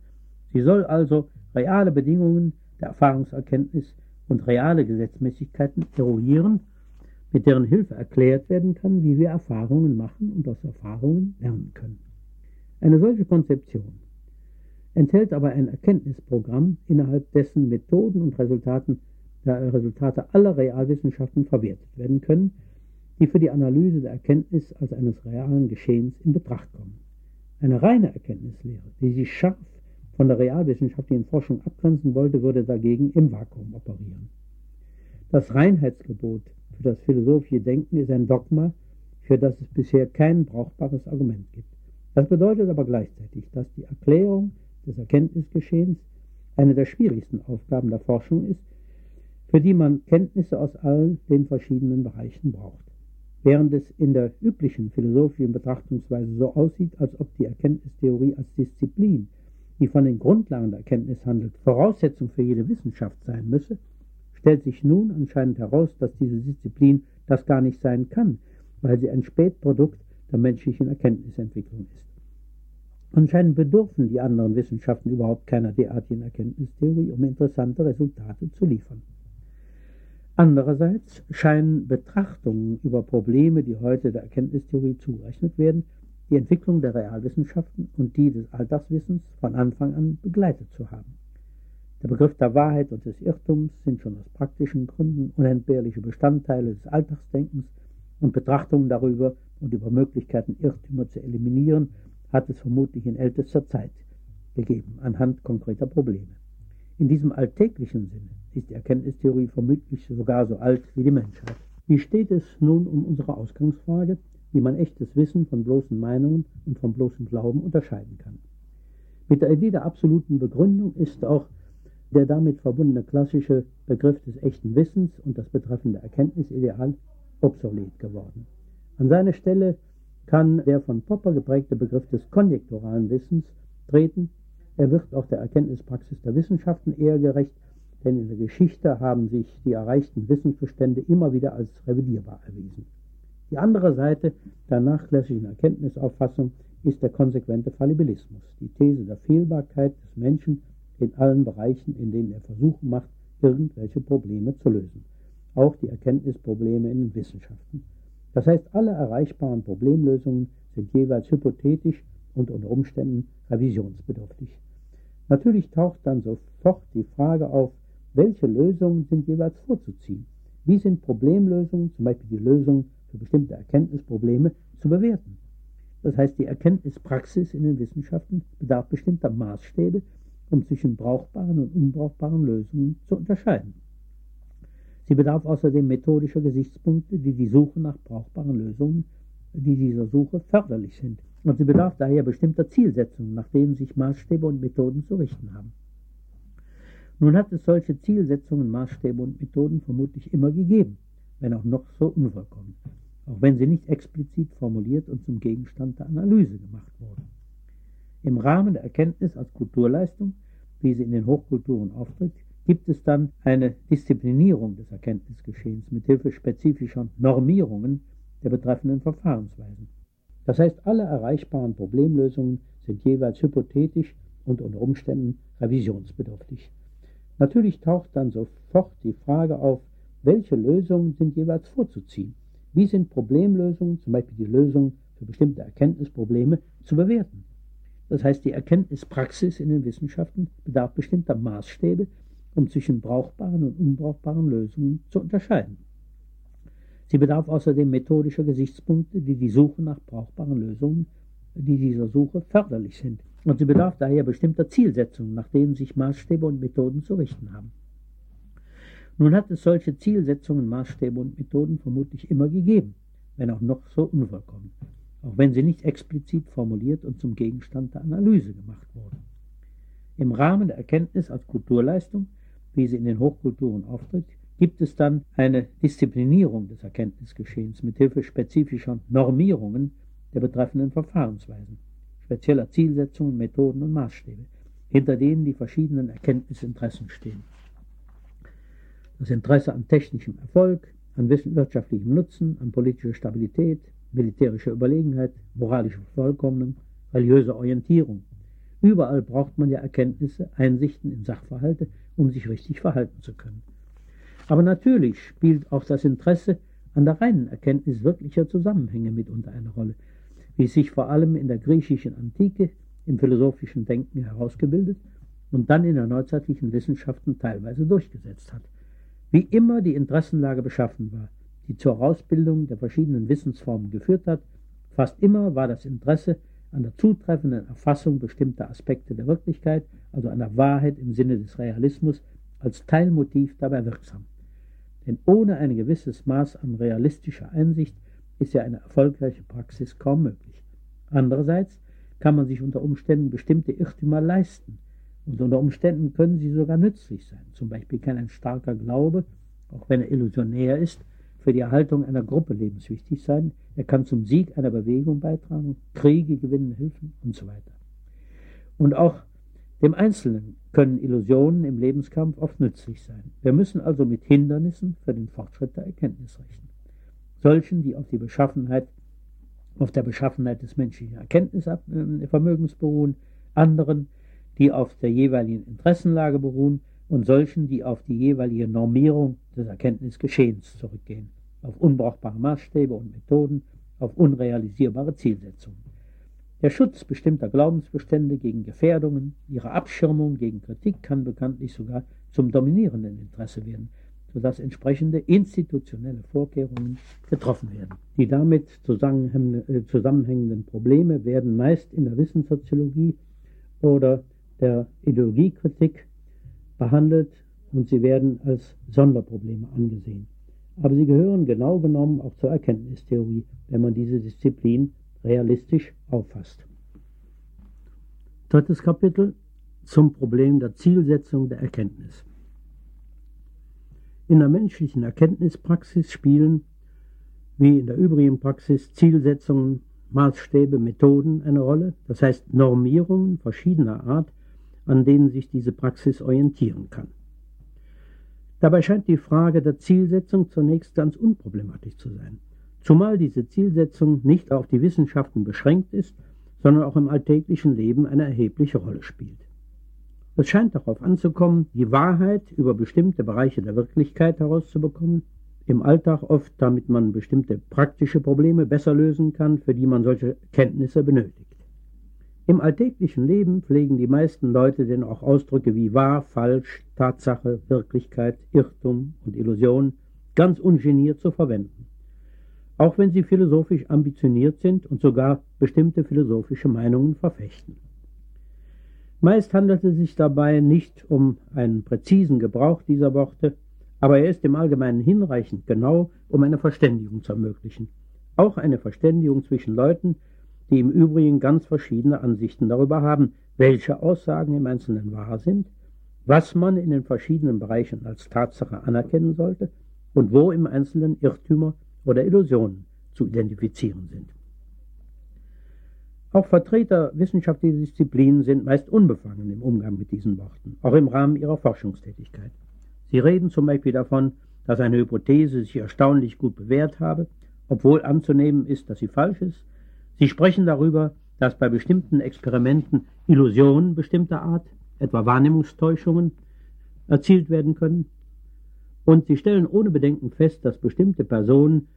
Sie soll also reale Bedingungen der Erfahrungserkenntnis und reale Gesetzmäßigkeiten eruieren, mit deren Hilfe erklärt werden kann, wie wir Erfahrungen machen und aus Erfahrungen lernen können. Eine solche Konzeption enthält aber ein Erkenntnisprogramm, innerhalb dessen Methoden und Resultaten, äh, Resultate aller Realwissenschaften verwertet werden können, die für die Analyse der Erkenntnis als eines realen Geschehens in Betracht kommen. Eine reine Erkenntnislehre, die sich scharf von der realwissenschaftlichen Forschung abgrenzen wollte, würde dagegen im Vakuum operieren. Das Reinheitsgebot für das philosophische Denken ist ein Dogma, für das es bisher kein brauchbares Argument gibt. Das bedeutet aber gleichzeitig, dass die Erklärung des Erkenntnisgeschehens eine der schwierigsten Aufgaben der Forschung ist, für die man Kenntnisse aus allen den verschiedenen Bereichen braucht. Während es in der üblichen philosophischen Betrachtungsweise so aussieht, als ob die Erkenntnistheorie als Disziplin die von den Grundlagen der Erkenntnis handelt, Voraussetzung für jede Wissenschaft sein müsse, stellt sich nun anscheinend heraus, dass diese Disziplin das gar nicht sein kann, weil sie ein Spätprodukt der menschlichen Erkenntnisentwicklung ist. Anscheinend bedürfen die anderen Wissenschaften überhaupt keiner derartigen Erkenntnistheorie, um interessante Resultate zu liefern. Andererseits scheinen Betrachtungen über Probleme, die heute der Erkenntnistheorie zugerechnet werden, die Entwicklung der Realwissenschaften und die des Alltagswissens von Anfang an begleitet zu haben. Der Begriff der Wahrheit und des Irrtums sind schon aus praktischen Gründen unentbehrliche Bestandteile des Alltagsdenkens und Betrachtungen darüber und über Möglichkeiten, Irrtümer zu eliminieren, hat es vermutlich in ältester Zeit gegeben, anhand konkreter Probleme. In diesem alltäglichen Sinne ist die Erkenntnistheorie vermutlich sogar so alt wie die Menschheit. Wie steht es nun um unsere Ausgangsfrage, wie man echtes Wissen von bloßen Meinungen und von bloßem Glauben unterscheiden kann. Mit der Idee der absoluten Begründung ist auch der damit verbundene klassische Begriff des echten Wissens und das betreffende Erkenntnisideal obsolet geworden. An seine Stelle kann der von Popper geprägte Begriff des konjekturalen Wissens treten. Er wird auch der Erkenntnispraxis der Wissenschaften eher gerecht, denn in der Geschichte haben sich die erreichten Wissensbestände immer wieder als revidierbar erwiesen. Die andere Seite der nachlässigen Erkenntnisauffassung ist der konsequente Fallibilismus, die These der Fehlbarkeit des Menschen in allen Bereichen, in denen er Versuche macht, irgendwelche Probleme zu lösen. Auch die Erkenntnisprobleme in den Wissenschaften. Das heißt, alle erreichbaren Problemlösungen sind jeweils hypothetisch und unter Umständen revisionsbedürftig. Natürlich taucht dann sofort die Frage auf, welche Lösungen sind jeweils vorzuziehen? Wie sind Problemlösungen, zum Beispiel die Lösung für bestimmte Erkenntnisprobleme zu bewerten. Das heißt, die Erkenntnispraxis in den Wissenschaften bedarf bestimmter Maßstäbe, um zwischen brauchbaren und unbrauchbaren Lösungen zu unterscheiden. Sie bedarf außerdem methodischer Gesichtspunkte, die die Suche nach brauchbaren Lösungen, die dieser Suche förderlich sind. Und sie bedarf daher bestimmter Zielsetzungen, nach denen sich Maßstäbe und Methoden zu richten haben. Nun hat es solche Zielsetzungen, Maßstäbe und Methoden vermutlich immer gegeben, wenn auch noch so unvollkommen auch wenn sie nicht explizit formuliert und zum Gegenstand der Analyse gemacht wurden. Im Rahmen der Erkenntnis als Kulturleistung, wie sie in den Hochkulturen auftritt, gibt es dann eine Disziplinierung des Erkenntnisgeschehens mit Hilfe spezifischer Normierungen der betreffenden Verfahrensweisen. Das heißt, alle erreichbaren Problemlösungen sind jeweils hypothetisch und unter Umständen revisionsbedürftig. Natürlich taucht dann sofort die Frage auf, welche Lösungen sind jeweils vorzuziehen wie sind Problemlösungen, zum Beispiel die Lösung für bestimmte Erkenntnisprobleme, zu bewerten? Das heißt, die Erkenntnispraxis in den Wissenschaften bedarf bestimmter Maßstäbe, um zwischen brauchbaren und unbrauchbaren Lösungen zu unterscheiden. Sie bedarf außerdem methodischer Gesichtspunkte, die die Suche nach brauchbaren Lösungen, die dieser Suche förderlich sind. Und sie bedarf daher bestimmter Zielsetzungen, nach denen sich Maßstäbe und Methoden zu richten haben. Nun hat es solche Zielsetzungen, Maßstäbe und Methoden vermutlich immer gegeben, wenn auch noch so unvollkommen, auch wenn sie nicht explizit formuliert und zum Gegenstand der Analyse gemacht wurden. Im Rahmen der Erkenntnis als Kulturleistung, wie sie in den Hochkulturen auftritt, gibt es dann eine Disziplinierung des Erkenntnisgeschehens mit Hilfe spezifischer Normierungen der betreffenden Verfahrensweisen, spezieller Zielsetzungen, Methoden und Maßstäbe, hinter denen die verschiedenen Erkenntnisinteressen stehen. Das Interesse an technischem Erfolg, an wirtschaftlichem Nutzen, an politischer Stabilität, militärischer Überlegenheit, moralischer Vollkommenung, religiöser Orientierung. Überall braucht man ja Erkenntnisse, Einsichten in Sachverhalte, um sich richtig verhalten zu können. Aber natürlich spielt auch das Interesse an der reinen Erkenntnis wirklicher Zusammenhänge mitunter eine Rolle, wie es sich vor allem in der griechischen Antike im philosophischen Denken herausgebildet und dann in der neuzeitlichen Wissenschaften teilweise durchgesetzt hat. Wie immer die Interessenlage beschaffen war, die zur Herausbildung der verschiedenen Wissensformen geführt hat, fast immer war das Interesse an der zutreffenden Erfassung bestimmter Aspekte der Wirklichkeit, also an der Wahrheit im Sinne des Realismus, als Teilmotiv dabei wirksam. Denn ohne ein gewisses Maß an realistischer Einsicht ist ja eine erfolgreiche Praxis kaum möglich. Andererseits kann man sich unter Umständen bestimmte Irrtümer leisten und unter Umständen können sie sogar nützlich sein. Zum Beispiel kann ein starker Glaube, auch wenn er illusionär ist, für die Erhaltung einer Gruppe lebenswichtig sein. Er kann zum Sieg einer Bewegung beitragen, Kriege gewinnen, helfen und so weiter. Und auch dem Einzelnen können Illusionen im Lebenskampf oft nützlich sein. Wir müssen also mit Hindernissen für den Fortschritt der Erkenntnis rechnen. Solchen, die auf die Beschaffenheit, auf der Beschaffenheit des menschlichen Erkenntnisvermögens beruhen, anderen, die auf der jeweiligen Interessenlage beruhen und solchen, die auf die jeweilige Normierung des Erkenntnisgeschehens zurückgehen, auf unbrauchbare Maßstäbe und Methoden, auf unrealisierbare Zielsetzungen. Der Schutz bestimmter Glaubensbestände gegen Gefährdungen, ihre Abschirmung gegen Kritik kann bekanntlich sogar zum dominierenden Interesse werden, sodass entsprechende institutionelle Vorkehrungen getroffen werden. Die damit äh, zusammenhängenden Probleme werden meist in der Wissenssoziologie oder der Ideologiekritik behandelt und sie werden als Sonderprobleme angesehen. Aber sie gehören genau genommen auch zur Erkenntnistheorie, wenn man diese Disziplin realistisch auffasst. Drittes Kapitel zum Problem der Zielsetzung der Erkenntnis. In der menschlichen Erkenntnispraxis spielen, wie in der übrigen Praxis, Zielsetzungen, Maßstäbe, Methoden eine Rolle, das heißt Normierungen verschiedener Art, an denen sich diese Praxis orientieren kann. Dabei scheint die Frage der Zielsetzung zunächst ganz unproblematisch zu sein, zumal diese Zielsetzung nicht auf die Wissenschaften beschränkt ist, sondern auch im alltäglichen Leben eine erhebliche Rolle spielt. Es scheint darauf anzukommen, die Wahrheit über bestimmte Bereiche der Wirklichkeit herauszubekommen, im Alltag oft, damit man bestimmte praktische Probleme besser lösen kann, für die man solche Kenntnisse benötigt. Im alltäglichen Leben pflegen die meisten Leute denn auch Ausdrücke wie wahr, falsch, Tatsache, Wirklichkeit, Irrtum und Illusion ganz ungeniert zu verwenden. Auch wenn sie philosophisch ambitioniert sind und sogar bestimmte philosophische Meinungen verfechten. Meist handelt es sich dabei nicht um einen präzisen Gebrauch dieser Worte, aber er ist im Allgemeinen hinreichend genau, um eine Verständigung zu ermöglichen. Auch eine Verständigung zwischen Leuten, die im Übrigen ganz verschiedene Ansichten darüber haben, welche Aussagen im Einzelnen wahr sind, was man in den verschiedenen Bereichen als Tatsache anerkennen sollte und wo im Einzelnen Irrtümer oder Illusionen zu identifizieren sind. Auch Vertreter wissenschaftlicher Disziplinen sind meist unbefangen im Umgang mit diesen Worten, auch im Rahmen ihrer Forschungstätigkeit. Sie reden zum Beispiel davon, dass eine Hypothese sich erstaunlich gut bewährt habe, obwohl anzunehmen ist, dass sie falsch ist, Sie sprechen darüber, dass bei bestimmten Experimenten Illusionen bestimmter Art, etwa Wahrnehmungstäuschungen, erzielt werden können. Und sie stellen ohne Bedenken fest, dass bestimmte Personen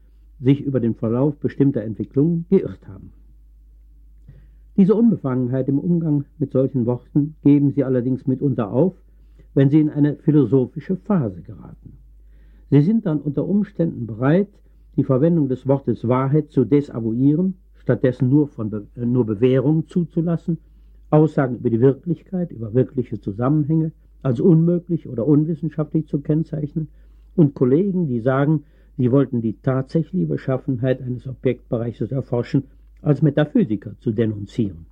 sich über den Verlauf bestimmter Entwicklungen geirrt haben. Diese Unbefangenheit im Umgang mit solchen Worten geben sie allerdings mitunter auf, wenn sie in eine philosophische Phase geraten. Sie sind dann unter Umständen bereit, die Verwendung des Wortes Wahrheit zu desavouieren stattdessen nur, von Be äh, nur Bewährung zuzulassen, Aussagen über die Wirklichkeit, über wirkliche Zusammenhänge als unmöglich oder unwissenschaftlich zu kennzeichnen und Kollegen, die sagen, sie wollten die tatsächliche Beschaffenheit eines Objektbereiches erforschen, als Metaphysiker zu denunzieren.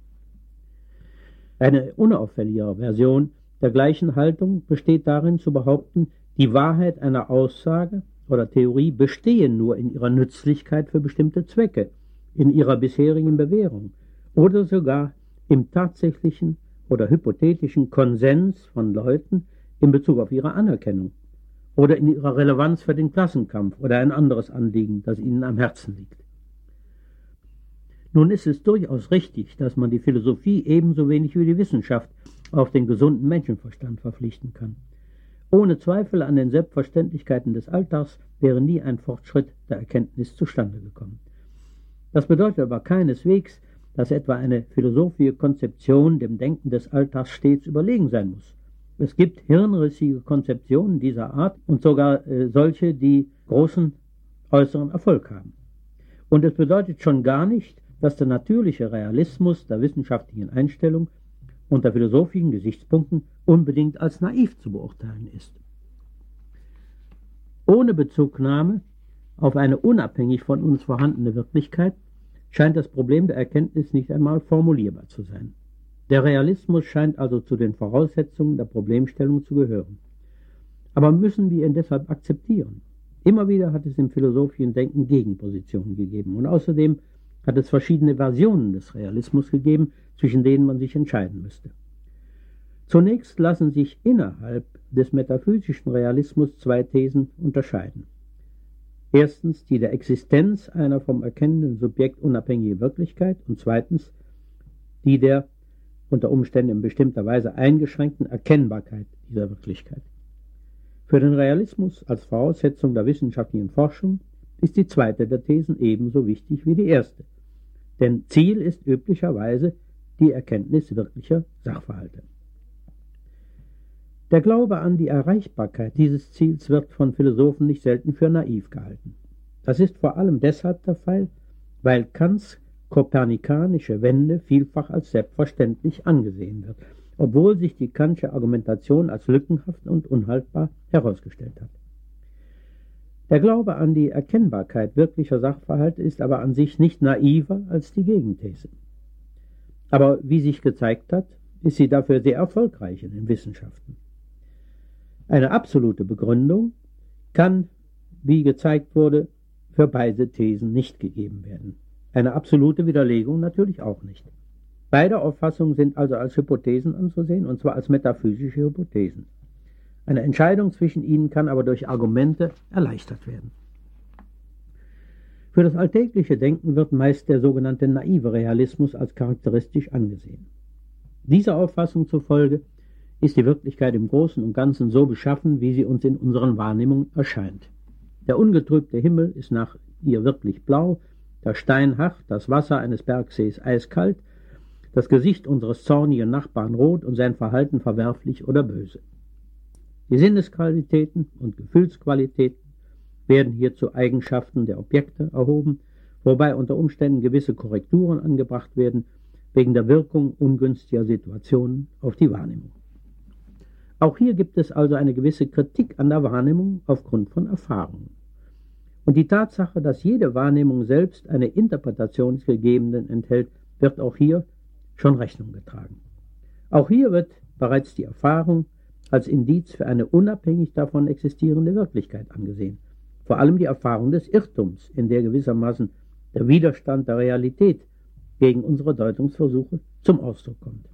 Eine unauffälligere Version der gleichen Haltung besteht darin zu behaupten, Die Wahrheit einer Aussage oder Theorie bestehe nur in ihrer Nützlichkeit für bestimmte Zwecke, in ihrer bisherigen Bewährung oder sogar im tatsächlichen oder hypothetischen Konsens von Leuten in Bezug auf ihre Anerkennung oder in ihrer Relevanz für den Klassenkampf oder ein anderes Anliegen, das ihnen am Herzen liegt. Nun ist es durchaus richtig, dass man die Philosophie ebenso wenig wie die Wissenschaft auf den gesunden Menschenverstand verpflichten kann. Ohne Zweifel an den Selbstverständlichkeiten des Alltags wäre nie ein Fortschritt der Erkenntnis zustande gekommen. Das bedeutet aber keineswegs, dass etwa eine philosophische Konzeption dem Denken des Alltags stets überlegen sein muss. Es gibt hirnrissige Konzeptionen dieser Art und sogar äh, solche, die großen äußeren Erfolg haben. Und es bedeutet schon gar nicht, dass der natürliche Realismus der wissenschaftlichen Einstellung unter philosophischen Gesichtspunkten unbedingt als naiv zu beurteilen ist. Ohne Bezugnahme auf eine unabhängig von uns vorhandene Wirklichkeit scheint das Problem der Erkenntnis nicht einmal formulierbar zu sein. Der Realismus scheint also zu den Voraussetzungen der Problemstellung zu gehören. Aber müssen wir ihn deshalb akzeptieren? Immer wieder hat es im philosophischen Denken Gegenpositionen gegeben und außerdem hat es verschiedene Versionen des Realismus gegeben, zwischen denen man sich entscheiden müsste. Zunächst lassen sich innerhalb des metaphysischen Realismus zwei Thesen unterscheiden. Erstens die der Existenz einer vom erkennenden Subjekt unabhängigen Wirklichkeit und zweitens die der unter Umständen in bestimmter Weise eingeschränkten Erkennbarkeit dieser Wirklichkeit. Für den Realismus als Voraussetzung der wissenschaftlichen Forschung ist die zweite der Thesen ebenso wichtig wie die erste. Denn Ziel ist üblicherweise die Erkenntnis wirklicher Sachverhalte. Der Glaube an die Erreichbarkeit dieses Ziels wird von Philosophen nicht selten für naiv gehalten. Das ist vor allem deshalb der Fall, weil Kants kopernikanische Wende vielfach als selbstverständlich angesehen wird, obwohl sich die Kantsche Argumentation als lückenhaft und unhaltbar herausgestellt hat. Der Glaube an die Erkennbarkeit wirklicher Sachverhalte ist aber an sich nicht naiver als die Gegenthese. Aber wie sich gezeigt hat, ist sie dafür sehr erfolgreich in den Wissenschaften. Eine absolute Begründung kann, wie gezeigt wurde, für beide Thesen nicht gegeben werden. Eine absolute Widerlegung natürlich auch nicht. Beide Auffassungen sind also als Hypothesen anzusehen, und zwar als metaphysische Hypothesen. Eine Entscheidung zwischen ihnen kann aber durch Argumente erleichtert werden. Für das alltägliche Denken wird meist der sogenannte naive Realismus als charakteristisch angesehen. Dieser Auffassung zufolge ist die Wirklichkeit im Großen und Ganzen so beschaffen, wie sie uns in unseren Wahrnehmungen erscheint. Der ungetrübte Himmel ist nach ihr wirklich blau, der Stein hart, das Wasser eines Bergsees eiskalt, das Gesicht unseres zornigen Nachbarn rot und sein Verhalten verwerflich oder böse. Die Sinnesqualitäten und Gefühlsqualitäten werden hier zu Eigenschaften der Objekte erhoben, wobei unter Umständen gewisse Korrekturen angebracht werden wegen der Wirkung ungünstiger Situationen auf die Wahrnehmung. Auch hier gibt es also eine gewisse Kritik an der Wahrnehmung aufgrund von Erfahrungen. Und die Tatsache, dass jede Wahrnehmung selbst eine Interpretation des Gegebenen enthält, wird auch hier schon Rechnung getragen. Auch hier wird bereits die Erfahrung als Indiz für eine unabhängig davon existierende Wirklichkeit angesehen. Vor allem die Erfahrung des Irrtums, in der gewissermaßen der Widerstand der Realität gegen unsere Deutungsversuche zum Ausdruck kommt.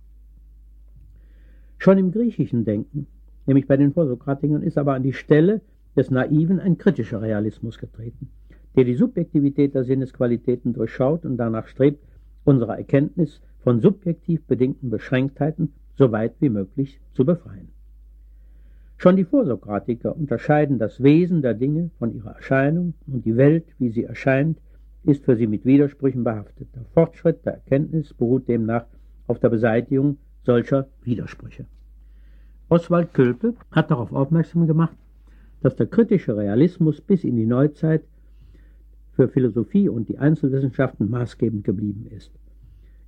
Schon im griechischen Denken, nämlich bei den Vorsokratikern, ist aber an die Stelle des Naiven ein kritischer Realismus getreten, der die Subjektivität der Sinnesqualitäten durchschaut und danach strebt, unsere Erkenntnis von subjektiv bedingten Beschränktheiten so weit wie möglich zu befreien. Schon die Vorsokratiker unterscheiden das Wesen der Dinge von ihrer Erscheinung und die Welt, wie sie erscheint, ist für sie mit Widersprüchen behaftet. Der Fortschritt der Erkenntnis beruht demnach auf der Beseitigung solcher Widersprüche. Oswald Kölpe hat darauf aufmerksam gemacht, dass der kritische Realismus bis in die Neuzeit für Philosophie und die Einzelwissenschaften maßgebend geblieben ist.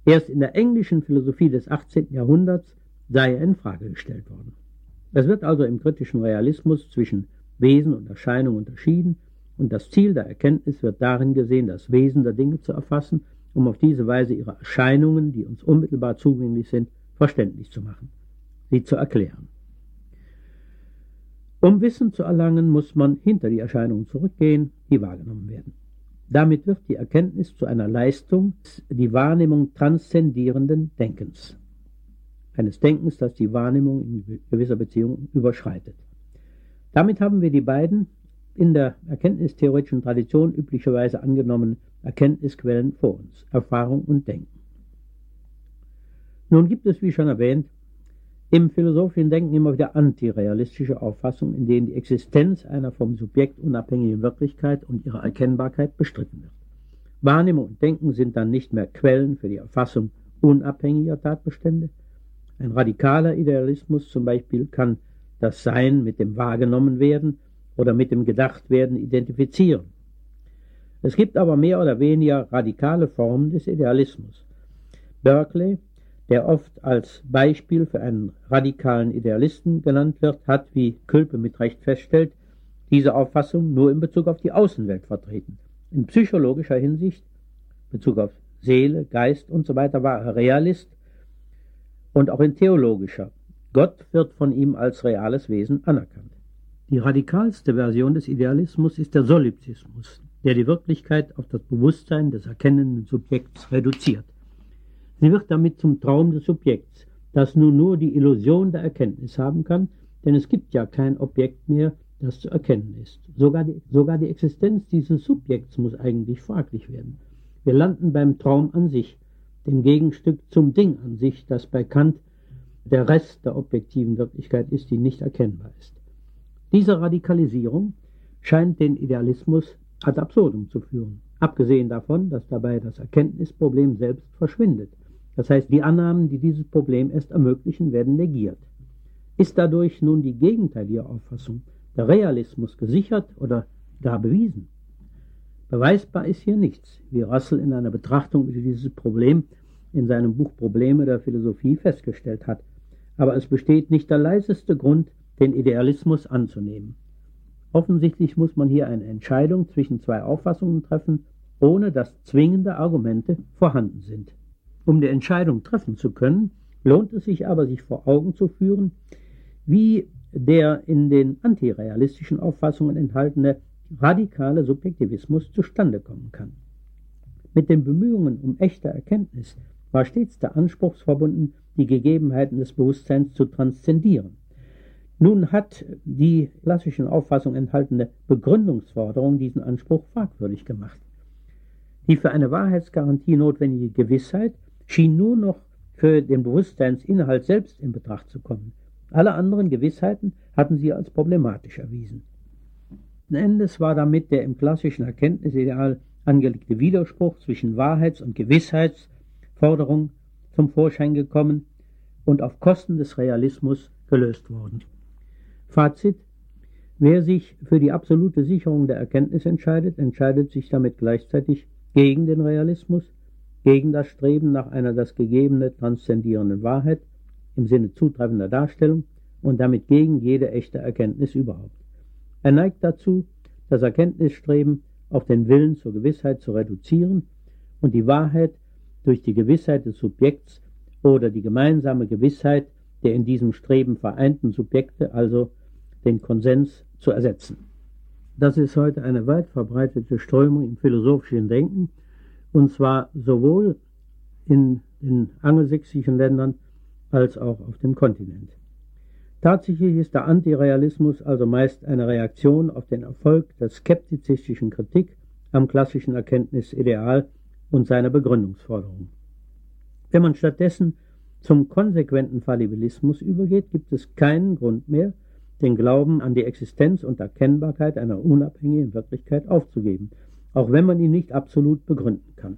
Erst in der englischen Philosophie des 18. Jahrhunderts sei er in Frage gestellt worden. Es wird also im kritischen Realismus zwischen Wesen und Erscheinung unterschieden und das Ziel der Erkenntnis wird darin gesehen, das Wesen der Dinge zu erfassen, um auf diese Weise ihre Erscheinungen, die uns unmittelbar zugänglich sind, verständlich zu machen, sie zu erklären. Um Wissen zu erlangen, muss man hinter die Erscheinungen zurückgehen, die wahrgenommen werden. Damit wird die Erkenntnis zu einer Leistung, die Wahrnehmung transzendierenden Denkens. Eines Denkens, das die Wahrnehmung in gewisser Beziehung überschreitet. Damit haben wir die beiden in der erkenntnistheoretischen Tradition üblicherweise angenommenen Erkenntnisquellen vor uns, Erfahrung und Denken. Nun gibt es, wie schon erwähnt, im philosophischen Denken immer wieder antirealistische Auffassungen, in denen die Existenz einer vom Subjekt unabhängigen Wirklichkeit und ihre Erkennbarkeit bestritten wird. Wahrnehmung und Denken sind dann nicht mehr Quellen für die Erfassung unabhängiger Tatbestände. Ein radikaler Idealismus zum Beispiel kann das Sein mit dem Wahrgenommenwerden oder mit dem Gedachtwerden identifizieren. Es gibt aber mehr oder weniger radikale Formen des Idealismus. Berkeley der oft als Beispiel für einen radikalen Idealisten genannt wird, hat, wie Külpe mit Recht feststellt, diese Auffassung nur in Bezug auf die Außenwelt vertreten. In psychologischer Hinsicht, Bezug auf Seele, Geist und so weiter, war er Realist und auch in theologischer. Gott wird von ihm als reales Wesen anerkannt. Die radikalste Version des Idealismus ist der Solipsismus, der die Wirklichkeit auf das Bewusstsein des erkennenden Subjekts reduziert. Sie wird damit zum Traum des Subjekts, das nun nur die Illusion der Erkenntnis haben kann, denn es gibt ja kein Objekt mehr, das zu erkennen ist. Sogar die, sogar die Existenz dieses Subjekts muss eigentlich fraglich werden. Wir landen beim Traum an sich, dem Gegenstück zum Ding an sich, das bei Kant der Rest der objektiven Wirklichkeit ist, die nicht erkennbar ist. Diese Radikalisierung scheint den Idealismus ad absurdum zu führen, abgesehen davon, dass dabei das Erkenntnisproblem selbst verschwindet. Das heißt, die Annahmen, die dieses Problem erst ermöglichen, werden negiert. Ist dadurch nun die gegenteilige Auffassung, der Realismus, gesichert oder gar bewiesen? Beweisbar ist hier nichts, wie Russell in einer Betrachtung über dieses Problem in seinem Buch Probleme der Philosophie festgestellt hat. Aber es besteht nicht der leiseste Grund, den Idealismus anzunehmen. Offensichtlich muss man hier eine Entscheidung zwischen zwei Auffassungen treffen, ohne dass zwingende Argumente vorhanden sind. Um die Entscheidung treffen zu können, lohnt es sich aber, sich vor Augen zu führen, wie der in den antirealistischen Auffassungen enthaltene radikale Subjektivismus zustande kommen kann. Mit den Bemühungen um echte Erkenntnis war stets der Anspruch verbunden, die Gegebenheiten des Bewusstseins zu transzendieren. Nun hat die klassischen Auffassungen enthaltene Begründungsforderung diesen Anspruch fragwürdig gemacht. Die für eine Wahrheitsgarantie notwendige Gewissheit schien nur noch für den Bewusstseinsinhalt selbst in Betracht zu kommen. Alle anderen Gewissheiten hatten sie als problematisch erwiesen. Endes war damit der im klassischen Erkenntnisideal angelegte Widerspruch zwischen Wahrheits- und Gewissheitsforderung zum Vorschein gekommen und auf Kosten des Realismus gelöst worden. Fazit Wer sich für die absolute Sicherung der Erkenntnis entscheidet, entscheidet sich damit gleichzeitig gegen den Realismus gegen das Streben nach einer das Gegebene transzendierenden Wahrheit im Sinne zutreffender Darstellung und damit gegen jede echte Erkenntnis überhaupt. Er neigt dazu, das Erkenntnisstreben auf den Willen zur Gewissheit zu reduzieren und die Wahrheit durch die Gewissheit des Subjekts oder die gemeinsame Gewissheit der in diesem Streben vereinten Subjekte, also den Konsens, zu ersetzen. Das ist heute eine weit verbreitete Strömung im philosophischen Denken, und zwar sowohl in den angelsächsischen Ländern als auch auf dem Kontinent. Tatsächlich ist der Antirealismus also meist eine Reaktion auf den Erfolg der skeptizistischen Kritik am klassischen Erkenntnisideal und seiner Begründungsforderung. Wenn man stattdessen zum konsequenten Fallibilismus übergeht, gibt es keinen Grund mehr, den Glauben an die Existenz und Erkennbarkeit einer unabhängigen Wirklichkeit aufzugeben auch wenn man ihn nicht absolut begründen kann.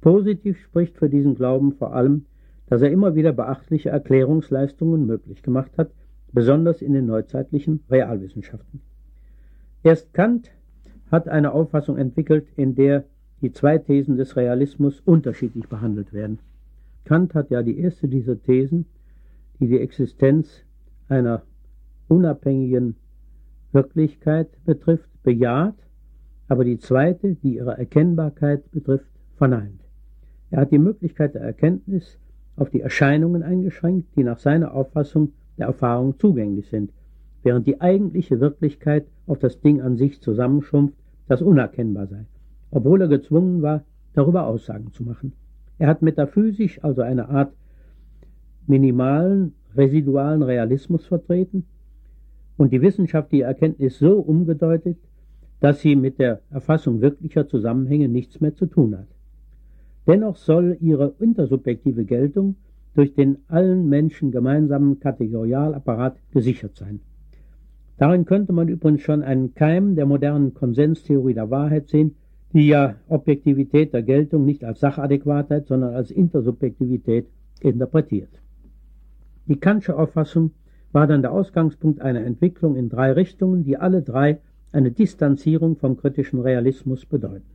Positiv spricht für diesen Glauben vor allem, dass er immer wieder beachtliche Erklärungsleistungen möglich gemacht hat, besonders in den neuzeitlichen Realwissenschaften. Erst Kant hat eine Auffassung entwickelt, in der die zwei Thesen des Realismus unterschiedlich behandelt werden. Kant hat ja die erste dieser Thesen, die die Existenz einer unabhängigen Wirklichkeit betrifft, bejaht aber die zweite, die ihre Erkennbarkeit betrifft, verneint. Er hat die Möglichkeit der Erkenntnis auf die Erscheinungen eingeschränkt, die nach seiner Auffassung der Erfahrung zugänglich sind. während die eigentliche Wirklichkeit auf das Ding an sich zusammenschrumpft, das unerkennbar sei, obwohl er gezwungen war, darüber Aussagen zu machen. Er hat metaphysisch also eine Art minimalen, residualen Realismus vertreten und die wissenschaftliche Erkenntnis so umgedeutet, dass sie mit der Erfassung wirklicher Zusammenhänge nichts mehr zu tun hat. Dennoch soll ihre intersubjektive Geltung durch den allen Menschen gemeinsamen Kategorialapparat gesichert sein. Darin könnte man übrigens schon einen Keim der modernen Konsenstheorie der Wahrheit sehen, die ja Objektivität der Geltung nicht als Sachadäquatheit, sondern als Intersubjektivität interpretiert. Die Kantsche Auffassung war dann der Ausgangspunkt einer Entwicklung in drei Richtungen, die alle drei eine Distanzierung vom kritischen Realismus bedeuten.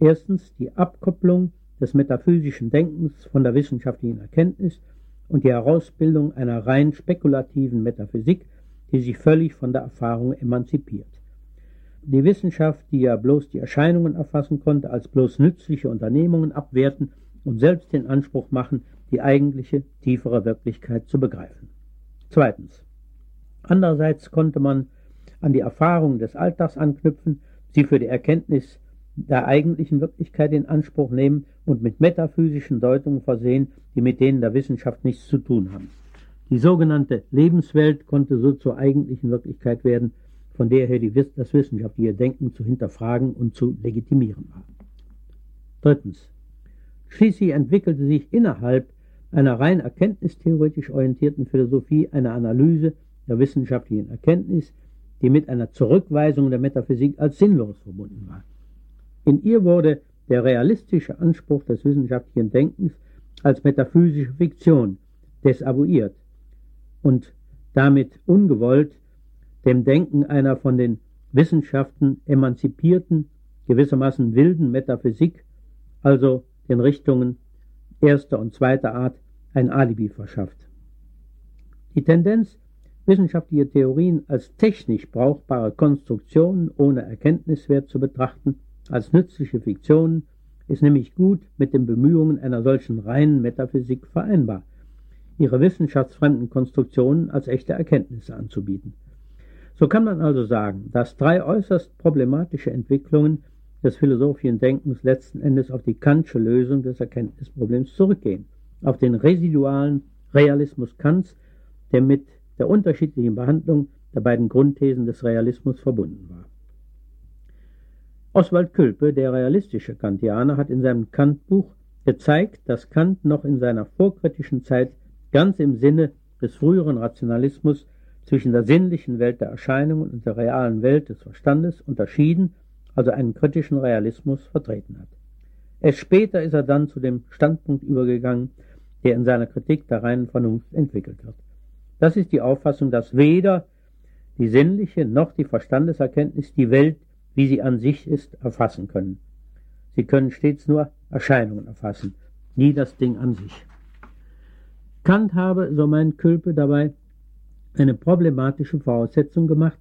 Erstens die Abkopplung des metaphysischen Denkens von der wissenschaftlichen Erkenntnis und die Herausbildung einer rein spekulativen Metaphysik, die sich völlig von der Erfahrung emanzipiert. Die Wissenschaft, die ja bloß die Erscheinungen erfassen konnte, als bloß nützliche Unternehmungen abwerten und selbst den Anspruch machen, die eigentliche, tiefere Wirklichkeit zu begreifen. Zweitens. Andererseits konnte man an die Erfahrungen des Alltags anknüpfen, sie für die Erkenntnis der eigentlichen Wirklichkeit in Anspruch nehmen und mit metaphysischen Deutungen versehen, die mit denen der Wissenschaft nichts zu tun haben. Die sogenannte Lebenswelt konnte so zur eigentlichen Wirklichkeit werden, von der her die, das wissenschaftliche Denken zu hinterfragen und zu legitimieren war. Drittens. Schließlich entwickelte sich innerhalb einer rein erkenntnistheoretisch orientierten Philosophie eine Analyse der wissenschaftlichen Erkenntnis, die mit einer Zurückweisung der Metaphysik als sinnlos verbunden war. In ihr wurde der realistische Anspruch des wissenschaftlichen Denkens als metaphysische Fiktion desavouiert und damit ungewollt dem Denken einer von den Wissenschaften emanzipierten, gewissermaßen wilden Metaphysik, also den Richtungen erster und zweiter Art, ein Alibi verschafft. Die Tendenz, wissenschaftliche Theorien als technisch brauchbare Konstruktionen ohne Erkenntniswert zu betrachten, als nützliche Fiktionen, ist nämlich gut mit den Bemühungen einer solchen reinen Metaphysik vereinbar, ihre wissenschaftsfremden Konstruktionen als echte Erkenntnisse anzubieten. So kann man also sagen, dass drei äußerst problematische Entwicklungen des philosophischen Denkens letzten Endes auf die Kantsche Lösung des Erkenntnisproblems zurückgehen, auf den residualen Realismus Kants, der mit der unterschiedlichen Behandlung der beiden Grundthesen des Realismus verbunden war. Oswald Külpe, der realistische Kantianer, hat in seinem Kant-Buch gezeigt, dass Kant noch in seiner vorkritischen Zeit ganz im Sinne des früheren Rationalismus zwischen der sinnlichen Welt der Erscheinungen und der realen Welt des Verstandes unterschieden, also einen kritischen Realismus vertreten hat. Erst später ist er dann zu dem Standpunkt übergegangen, der in seiner Kritik der reinen Vernunft entwickelt wird. Das ist die Auffassung, dass weder die sinnliche noch die Verstandeserkenntnis die Welt wie sie an sich ist, erfassen können. Sie können stets nur Erscheinungen erfassen, nie das Ding an sich. Kant habe, so meint Külpe dabei, eine problematische Voraussetzung gemacht,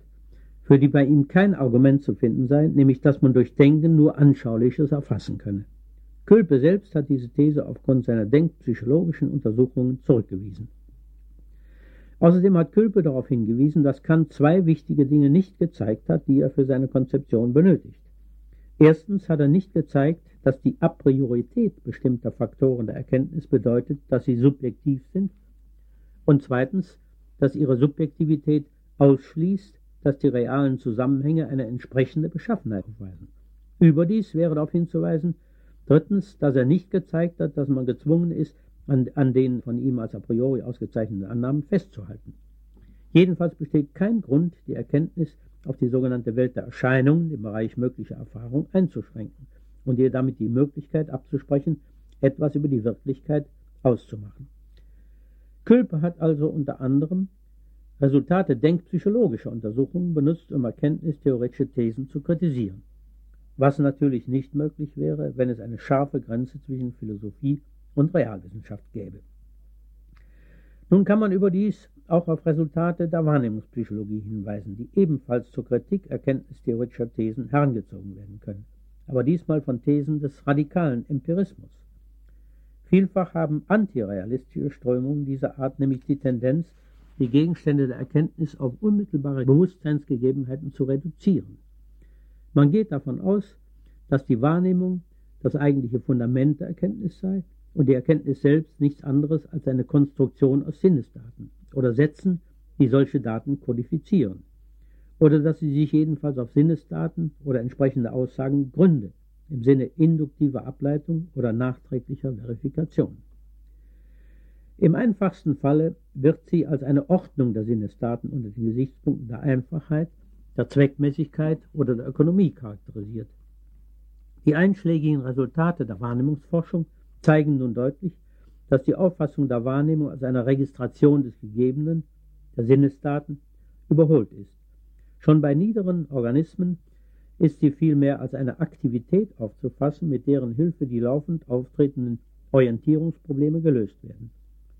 für die bei ihm kein Argument zu finden sei, nämlich dass man durch Denken nur Anschauliches erfassen könne. Külpe selbst hat diese These aufgrund seiner denkpsychologischen Untersuchungen zurückgewiesen. Außerdem hat Külpe darauf hingewiesen, dass Kant zwei wichtige Dinge nicht gezeigt hat, die er für seine Konzeption benötigt. Erstens hat er nicht gezeigt, dass die Apriorität bestimmter Faktoren der Erkenntnis bedeutet, dass sie subjektiv sind. Und zweitens, dass ihre Subjektivität ausschließt, dass die realen Zusammenhänge eine entsprechende Beschaffenheit aufweisen. Überdies wäre darauf hinzuweisen, drittens, dass er nicht gezeigt hat, dass man gezwungen ist, an, an den von ihm als a priori ausgezeichneten Annahmen festzuhalten. Jedenfalls besteht kein Grund, die Erkenntnis auf die sogenannte Welt der Erscheinungen im Bereich möglicher Erfahrung einzuschränken und ihr damit die Möglichkeit abzusprechen, etwas über die Wirklichkeit auszumachen. Külpe hat also unter anderem Resultate denkpsychologischer Untersuchungen benutzt, um erkenntnistheoretische Thesen zu kritisieren, was natürlich nicht möglich wäre, wenn es eine scharfe Grenze zwischen Philosophie und Realwissenschaft gäbe. Nun kann man überdies auch auf Resultate der Wahrnehmungspsychologie hinweisen, die ebenfalls zur Kritik erkenntnistheoretischer Thesen herangezogen werden können, aber diesmal von Thesen des radikalen Empirismus. Vielfach haben antirealistische Strömungen dieser Art nämlich die Tendenz, die Gegenstände der Erkenntnis auf unmittelbare Bewusstseinsgegebenheiten zu reduzieren. Man geht davon aus, dass die Wahrnehmung das eigentliche Fundament der Erkenntnis sei und die Erkenntnis selbst nichts anderes als eine Konstruktion aus Sinnesdaten oder Sätzen, die solche Daten kodifizieren, oder dass sie sich jedenfalls auf Sinnesdaten oder entsprechende Aussagen gründet, im Sinne induktiver Ableitung oder nachträglicher Verifikation. Im einfachsten Falle wird sie als eine Ordnung der Sinnesdaten unter den Gesichtspunkten der Einfachheit, der Zweckmäßigkeit oder der Ökonomie charakterisiert. Die einschlägigen Resultate der Wahrnehmungsforschung zeigen nun deutlich, dass die Auffassung der Wahrnehmung als eine Registration des Gegebenen, der Sinnesdaten, überholt ist. Schon bei niederen Organismen ist sie vielmehr als eine Aktivität aufzufassen, mit deren Hilfe die laufend auftretenden Orientierungsprobleme gelöst werden.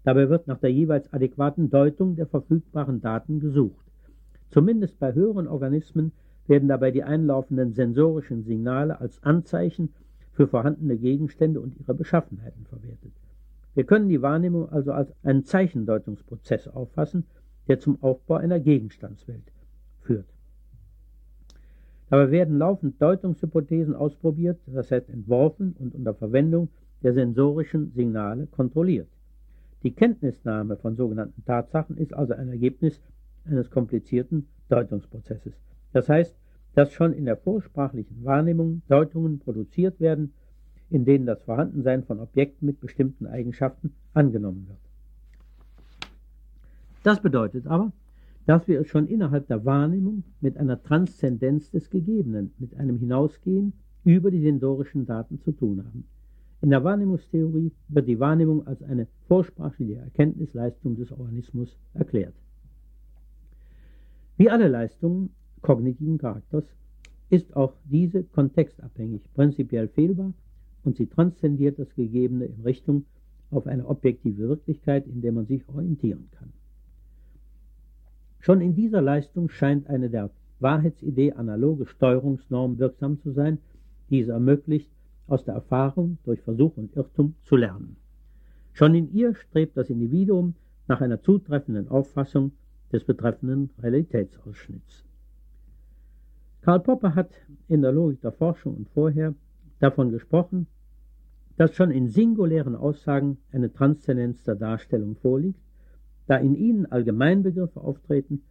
Dabei wird nach der jeweils adäquaten Deutung der verfügbaren Daten gesucht. Zumindest bei höheren Organismen werden dabei die einlaufenden sensorischen Signale als Anzeichen für vorhandene Gegenstände und ihre Beschaffenheiten verwertet. Wir können die Wahrnehmung also als einen Zeichendeutungsprozess auffassen, der zum Aufbau einer Gegenstandswelt führt. Dabei werden laufend Deutungshypothesen ausprobiert, das heißt entworfen und unter Verwendung der sensorischen Signale kontrolliert. Die Kenntnisnahme von sogenannten Tatsachen ist also ein Ergebnis eines komplizierten Deutungsprozesses. Das heißt, dass schon in der vorsprachlichen Wahrnehmung Deutungen produziert werden, in denen das Vorhandensein von Objekten mit bestimmten Eigenschaften angenommen wird. Das bedeutet aber, dass wir es schon innerhalb der Wahrnehmung mit einer Transzendenz des Gegebenen, mit einem Hinausgehen über die sensorischen Daten zu tun haben. In der Wahrnehmungstheorie wird die Wahrnehmung als eine vorsprachliche Erkenntnisleistung des Organismus erklärt. Wie alle Leistungen kognitiven Charakters ist auch diese kontextabhängig, prinzipiell fehlbar und sie transzendiert das Gegebene in Richtung auf eine objektive Wirklichkeit, in der man sich orientieren kann. Schon in dieser Leistung scheint eine der Wahrheitsidee analoge Steuerungsnorm wirksam zu sein, die es ermöglicht, aus der Erfahrung durch Versuch und Irrtum zu lernen. Schon in ihr strebt das Individuum nach einer zutreffenden Auffassung des betreffenden Realitätsausschnitts. Karl Popper hat in der Logik der Forschung und vorher davon gesprochen, dass schon in singulären Aussagen eine Transzendenz der Darstellung vorliegt, da in ihnen Allgemeinbegriffe auftreten,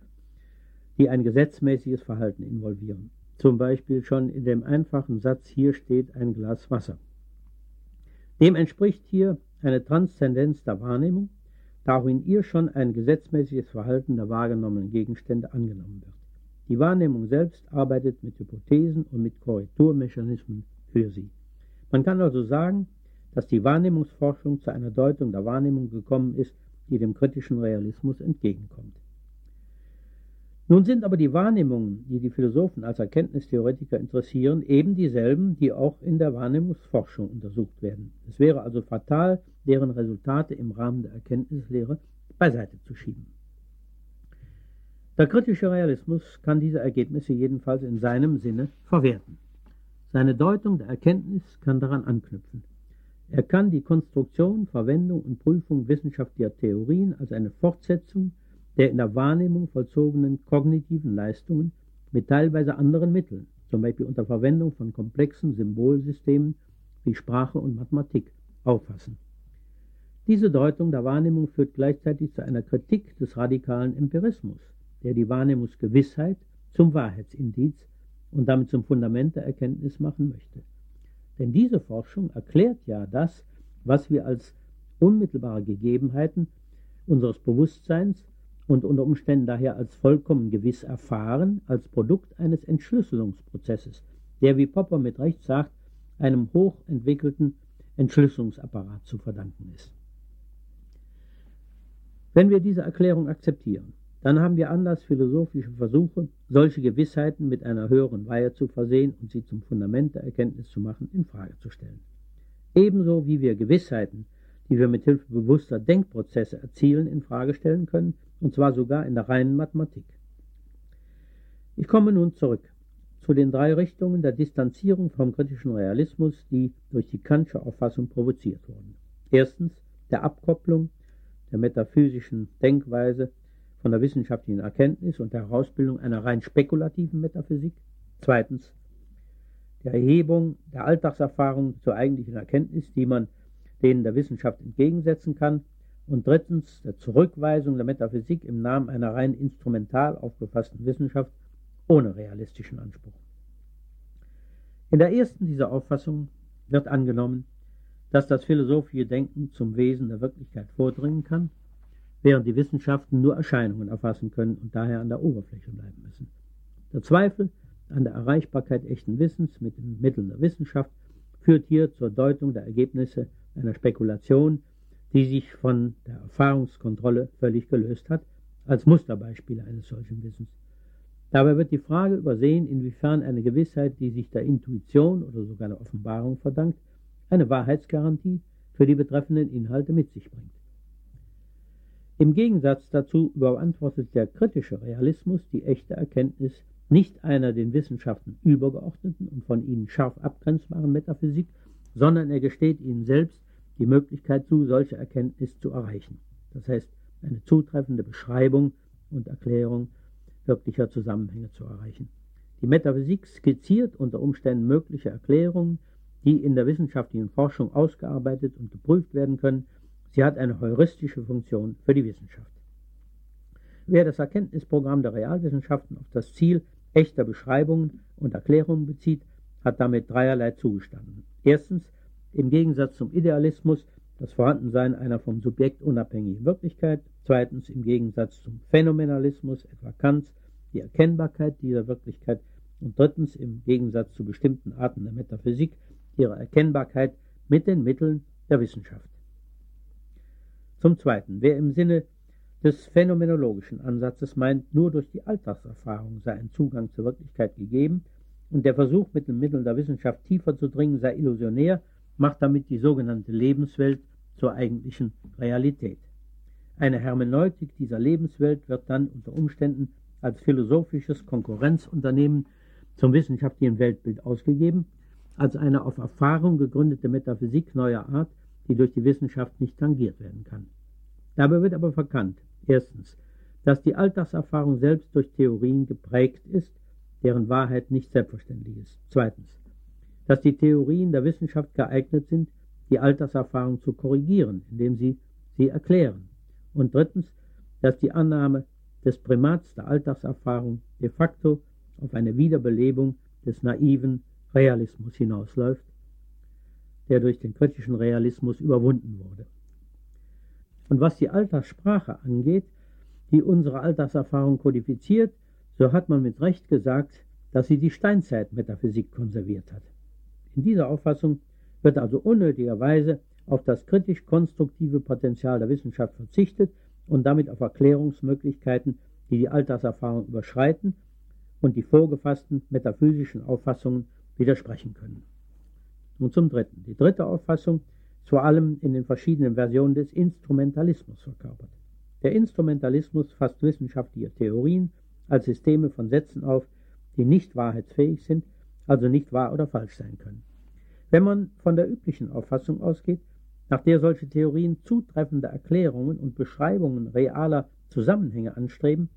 die ein gesetzmäßiges Verhalten involvieren zum Beispiel schon in dem einfachen Satz hier steht ein Glas Wasser. Dem entspricht hier eine Transzendenz der Wahrnehmung, da auch in ihr schon ein gesetzmäßiges Verhalten der wahrgenommenen Gegenstände angenommen wird. Die Wahrnehmung selbst arbeitet mit Hypothesen und mit Korrekturmechanismen für sie. Man kann also sagen, dass die Wahrnehmungsforschung zu einer Deutung der Wahrnehmung gekommen ist, die dem kritischen Realismus entgegenkommt. Nun sind aber die Wahrnehmungen, die die Philosophen als Erkenntnistheoretiker interessieren, eben dieselben, die auch in der Wahrnehmungsforschung untersucht werden. Es wäre also fatal, deren Resultate im Rahmen der Erkenntnislehre beiseite zu schieben. Der kritische Realismus kann diese Ergebnisse jedenfalls in seinem Sinne verwerten. Seine Deutung der Erkenntnis kann daran anknüpfen. Er kann die Konstruktion, Verwendung und Prüfung wissenschaftlicher Theorien als eine Fortsetzung der in der Wahrnehmung vollzogenen kognitiven Leistungen mit teilweise anderen Mitteln, zum Beispiel unter Verwendung von komplexen Symbolsystemen wie Sprache und Mathematik, auffassen. Diese Deutung der Wahrnehmung führt gleichzeitig zu einer Kritik des radikalen Empirismus, der die Wahrnehmungsgewissheit zum Wahrheitsindiz und damit zum Fundament der Erkenntnis machen möchte. Denn diese Forschung erklärt ja das, was wir als unmittelbare Gegebenheiten unseres Bewusstseins und unter Umständen daher als vollkommen gewiss erfahren, als Produkt eines Entschlüsselungsprozesses, der, wie Popper mit Recht sagt, einem hochentwickelten Entschlüsselungsapparat zu verdanken ist. Wenn wir diese Erklärung akzeptieren, dann haben wir Anlass, philosophische Versuche, solche Gewissheiten mit einer höheren Weihe zu versehen und sie zum Fundament der Erkenntnis zu machen, in Frage zu stellen. Ebenso wie wir Gewissheiten, die wir mit Hilfe bewusster Denkprozesse erzielen, in Frage stellen können, und zwar sogar in der reinen Mathematik. Ich komme nun zurück zu den drei Richtungen der Distanzierung vom kritischen Realismus, die durch die Kantsche Auffassung provoziert wurden. Erstens der Abkopplung der metaphysischen Denkweise von der wissenschaftlichen Erkenntnis und der Herausbildung einer rein spekulativen Metaphysik. Zweitens der Erhebung der Alltagserfahrung zur eigentlichen Erkenntnis, die man denen der Wissenschaft entgegensetzen kann. Und drittens der Zurückweisung der Metaphysik im Namen einer rein instrumental aufgefassten Wissenschaft ohne realistischen Anspruch. In der ersten dieser Auffassungen wird angenommen, dass das philosophische Denken zum Wesen der Wirklichkeit vordringen kann, während die Wissenschaften nur Erscheinungen erfassen können und daher an der Oberfläche bleiben müssen. Der Zweifel an der Erreichbarkeit echten Wissens mit den Mitteln der Wissenschaft führt hier zur Deutung der Ergebnisse einer Spekulation, die sich von der Erfahrungskontrolle völlig gelöst hat, als Musterbeispiele eines solchen Wissens. Dabei wird die Frage übersehen, inwiefern eine Gewissheit, die sich der Intuition oder sogar der Offenbarung verdankt, eine Wahrheitsgarantie für die betreffenden Inhalte mit sich bringt. Im Gegensatz dazu beantwortet der kritische Realismus die echte Erkenntnis nicht einer den Wissenschaften übergeordneten und von ihnen scharf abgrenzbaren Metaphysik, sondern er gesteht ihnen selbst die Möglichkeit zu, solche Erkenntnis zu erreichen. Das heißt, eine zutreffende Beschreibung und Erklärung wirklicher Zusammenhänge zu erreichen. Die Metaphysik skizziert unter Umständen mögliche Erklärungen, die in der wissenschaftlichen Forschung ausgearbeitet und geprüft werden können. Sie hat eine heuristische Funktion für die Wissenschaft. Wer das Erkenntnisprogramm der Realwissenschaften auf das Ziel echter Beschreibungen und Erklärungen bezieht, hat damit dreierlei zugestanden. Erstens, im Gegensatz zum Idealismus, das Vorhandensein einer vom Subjekt unabhängigen Wirklichkeit. Zweitens, im Gegensatz zum Phänomenalismus, etwa Kants, die Erkennbarkeit dieser Wirklichkeit. Und drittens, im Gegensatz zu bestimmten Arten der Metaphysik, ihre Erkennbarkeit mit den Mitteln der Wissenschaft. Zum Zweiten, wer im Sinne des phänomenologischen Ansatzes meint, nur durch die Alltagserfahrung sei ein Zugang zur Wirklichkeit gegeben und der Versuch, mit den Mitteln der Wissenschaft tiefer zu dringen, sei illusionär, macht damit die sogenannte Lebenswelt zur eigentlichen Realität. Eine Hermeneutik dieser Lebenswelt wird dann unter Umständen als philosophisches Konkurrenzunternehmen zum wissenschaftlichen Weltbild ausgegeben, als eine auf Erfahrung gegründete Metaphysik neuer Art, die durch die Wissenschaft nicht tangiert werden kann. Dabei wird aber verkannt, Erstens, dass die Alltagserfahrung selbst durch Theorien geprägt ist, deren Wahrheit nicht selbstverständlich ist. Zweitens, dass die Theorien der Wissenschaft geeignet sind, die Alltagserfahrung zu korrigieren, indem sie sie erklären. Und drittens, dass die Annahme des Primats der Alltagserfahrung de facto auf eine Wiederbelebung des naiven Realismus hinausläuft, der durch den kritischen Realismus überwunden wurde. Und was die Alltagssprache angeht, die unsere Alltagserfahrung kodifiziert, so hat man mit Recht gesagt, dass sie die Steinzeitmetaphysik konserviert hat. In dieser Auffassung wird also unnötigerweise auf das kritisch-konstruktive Potenzial der Wissenschaft verzichtet und damit auf Erklärungsmöglichkeiten, die die Alltagserfahrung überschreiten und die vorgefassten metaphysischen Auffassungen widersprechen können. Nun zum Dritten. Die dritte Auffassung vor allem in den verschiedenen Versionen des Instrumentalismus verkörpert. Der Instrumentalismus fasst wissenschaftliche Theorien als Systeme von Sätzen auf, die nicht wahrheitsfähig sind, also nicht wahr oder falsch sein können. Wenn man von der üblichen Auffassung ausgeht, nach der solche Theorien zutreffende Erklärungen und Beschreibungen realer Zusammenhänge anstreben,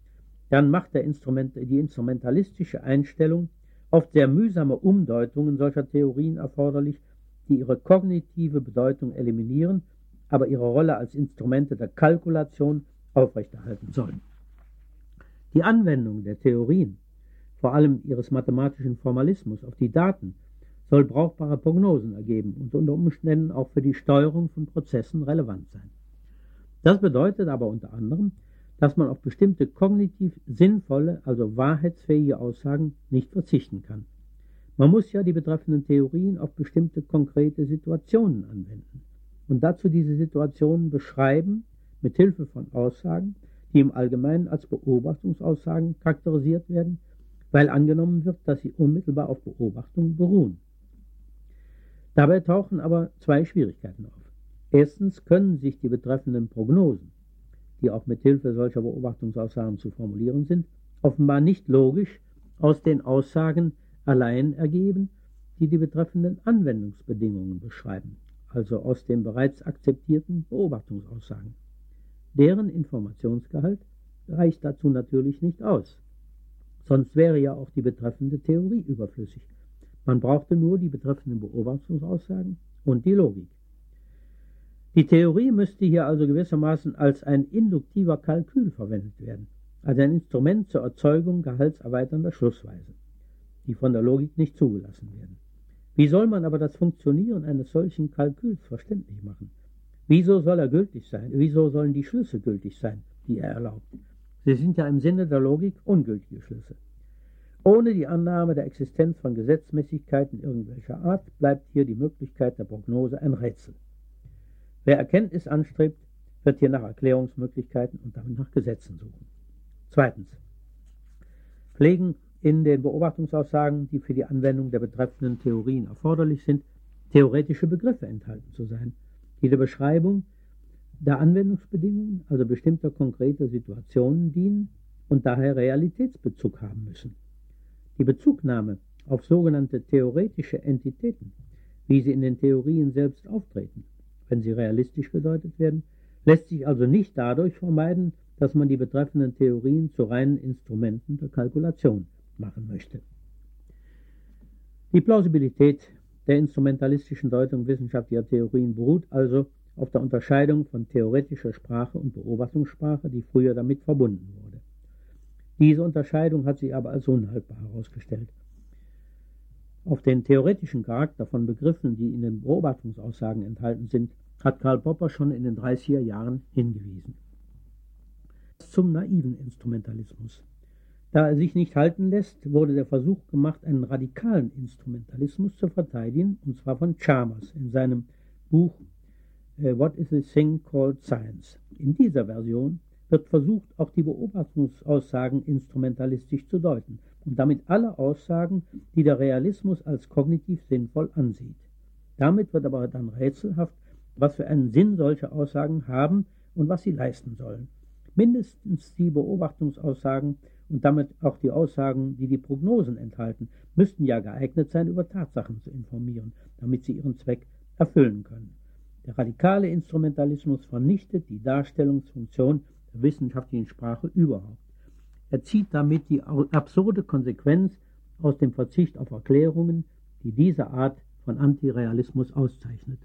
dann macht Instrument, die instrumentalistische Einstellung oft sehr mühsame Umdeutungen solcher Theorien erforderlich die ihre kognitive Bedeutung eliminieren, aber ihre Rolle als Instrumente der Kalkulation aufrechterhalten sollen. Die Anwendung der Theorien, vor allem ihres mathematischen Formalismus auf die Daten, soll brauchbare Prognosen ergeben und unter Umständen auch für die Steuerung von Prozessen relevant sein. Das bedeutet aber unter anderem, dass man auf bestimmte kognitiv sinnvolle, also wahrheitsfähige Aussagen nicht verzichten kann. Man muss ja die betreffenden Theorien auf bestimmte konkrete Situationen anwenden und dazu diese Situationen beschreiben mit Hilfe von Aussagen, die im Allgemeinen als Beobachtungsaussagen charakterisiert werden, weil angenommen wird, dass sie unmittelbar auf Beobachtungen beruhen. Dabei tauchen aber zwei Schwierigkeiten auf. Erstens können sich die betreffenden Prognosen, die auch mit Hilfe solcher Beobachtungsaussagen zu formulieren sind, offenbar nicht logisch aus den Aussagen allein ergeben, die die betreffenden Anwendungsbedingungen beschreiben, also aus den bereits akzeptierten Beobachtungsaussagen. Deren Informationsgehalt reicht dazu natürlich nicht aus. Sonst wäre ja auch die betreffende Theorie überflüssig. Man brauchte nur die betreffenden Beobachtungsaussagen und die Logik. Die Theorie müsste hier also gewissermaßen als ein induktiver Kalkül verwendet werden, als ein Instrument zur Erzeugung gehaltserweiternder Schlussweisen, die von der Logik nicht zugelassen werden. Wie soll man aber das Funktionieren eines solchen Kalküls verständlich machen? Wieso soll er gültig sein? Wieso sollen die Schlüsse gültig sein, die er erlaubt? Sie sind ja im Sinne der Logik ungültige Schlüsse. Ohne die Annahme der Existenz von Gesetzmäßigkeiten irgendwelcher Art bleibt hier die Möglichkeit der Prognose ein Rätsel. Wer Erkenntnis anstrebt, wird hier nach Erklärungsmöglichkeiten und damit nach Gesetzen suchen. Zweitens. Pflegen in den Beobachtungsaussagen, die für die Anwendung der betreffenden Theorien erforderlich sind, theoretische Begriffe enthalten zu sein, die der Beschreibung der Anwendungsbedingungen, also bestimmter konkreter Situationen dienen und daher Realitätsbezug haben müssen. Die Bezugnahme auf sogenannte theoretische Entitäten, wie sie in den Theorien selbst auftreten, wenn sie realistisch gedeutet werden, lässt sich also nicht dadurch vermeiden, dass man die betreffenden Theorien zu reinen Instrumenten der Kalkulation machen möchte. Die Plausibilität der instrumentalistischen Deutung wissenschaftlicher Theorien beruht also auf der Unterscheidung von theoretischer Sprache und Beobachtungssprache, die früher damit verbunden wurde. Diese Unterscheidung hat sich aber als unhaltbar herausgestellt. Auf den theoretischen Charakter von Begriffen, die in den Beobachtungsaussagen enthalten sind, hat Karl Popper schon in den 30er Jahren hingewiesen. Zum naiven Instrumentalismus. Da er sich nicht halten lässt, wurde der Versuch gemacht, einen radikalen Instrumentalismus zu verteidigen, und zwar von Chalmers in seinem Buch äh, What is a Thing Called Science. In dieser Version wird versucht, auch die Beobachtungsaussagen instrumentalistisch zu deuten und damit alle Aussagen, die der Realismus als kognitiv sinnvoll ansieht. Damit wird aber dann rätselhaft, was für einen Sinn solche Aussagen haben und was sie leisten sollen. Mindestens die Beobachtungsaussagen und damit auch die Aussagen, die die Prognosen enthalten, müssten ja geeignet sein, über Tatsachen zu informieren, damit sie ihren Zweck erfüllen können. Der radikale Instrumentalismus vernichtet die Darstellungsfunktion der wissenschaftlichen Sprache überhaupt. Er zieht damit die absurde Konsequenz aus dem Verzicht auf Erklärungen, die diese Art von Antirealismus auszeichnet.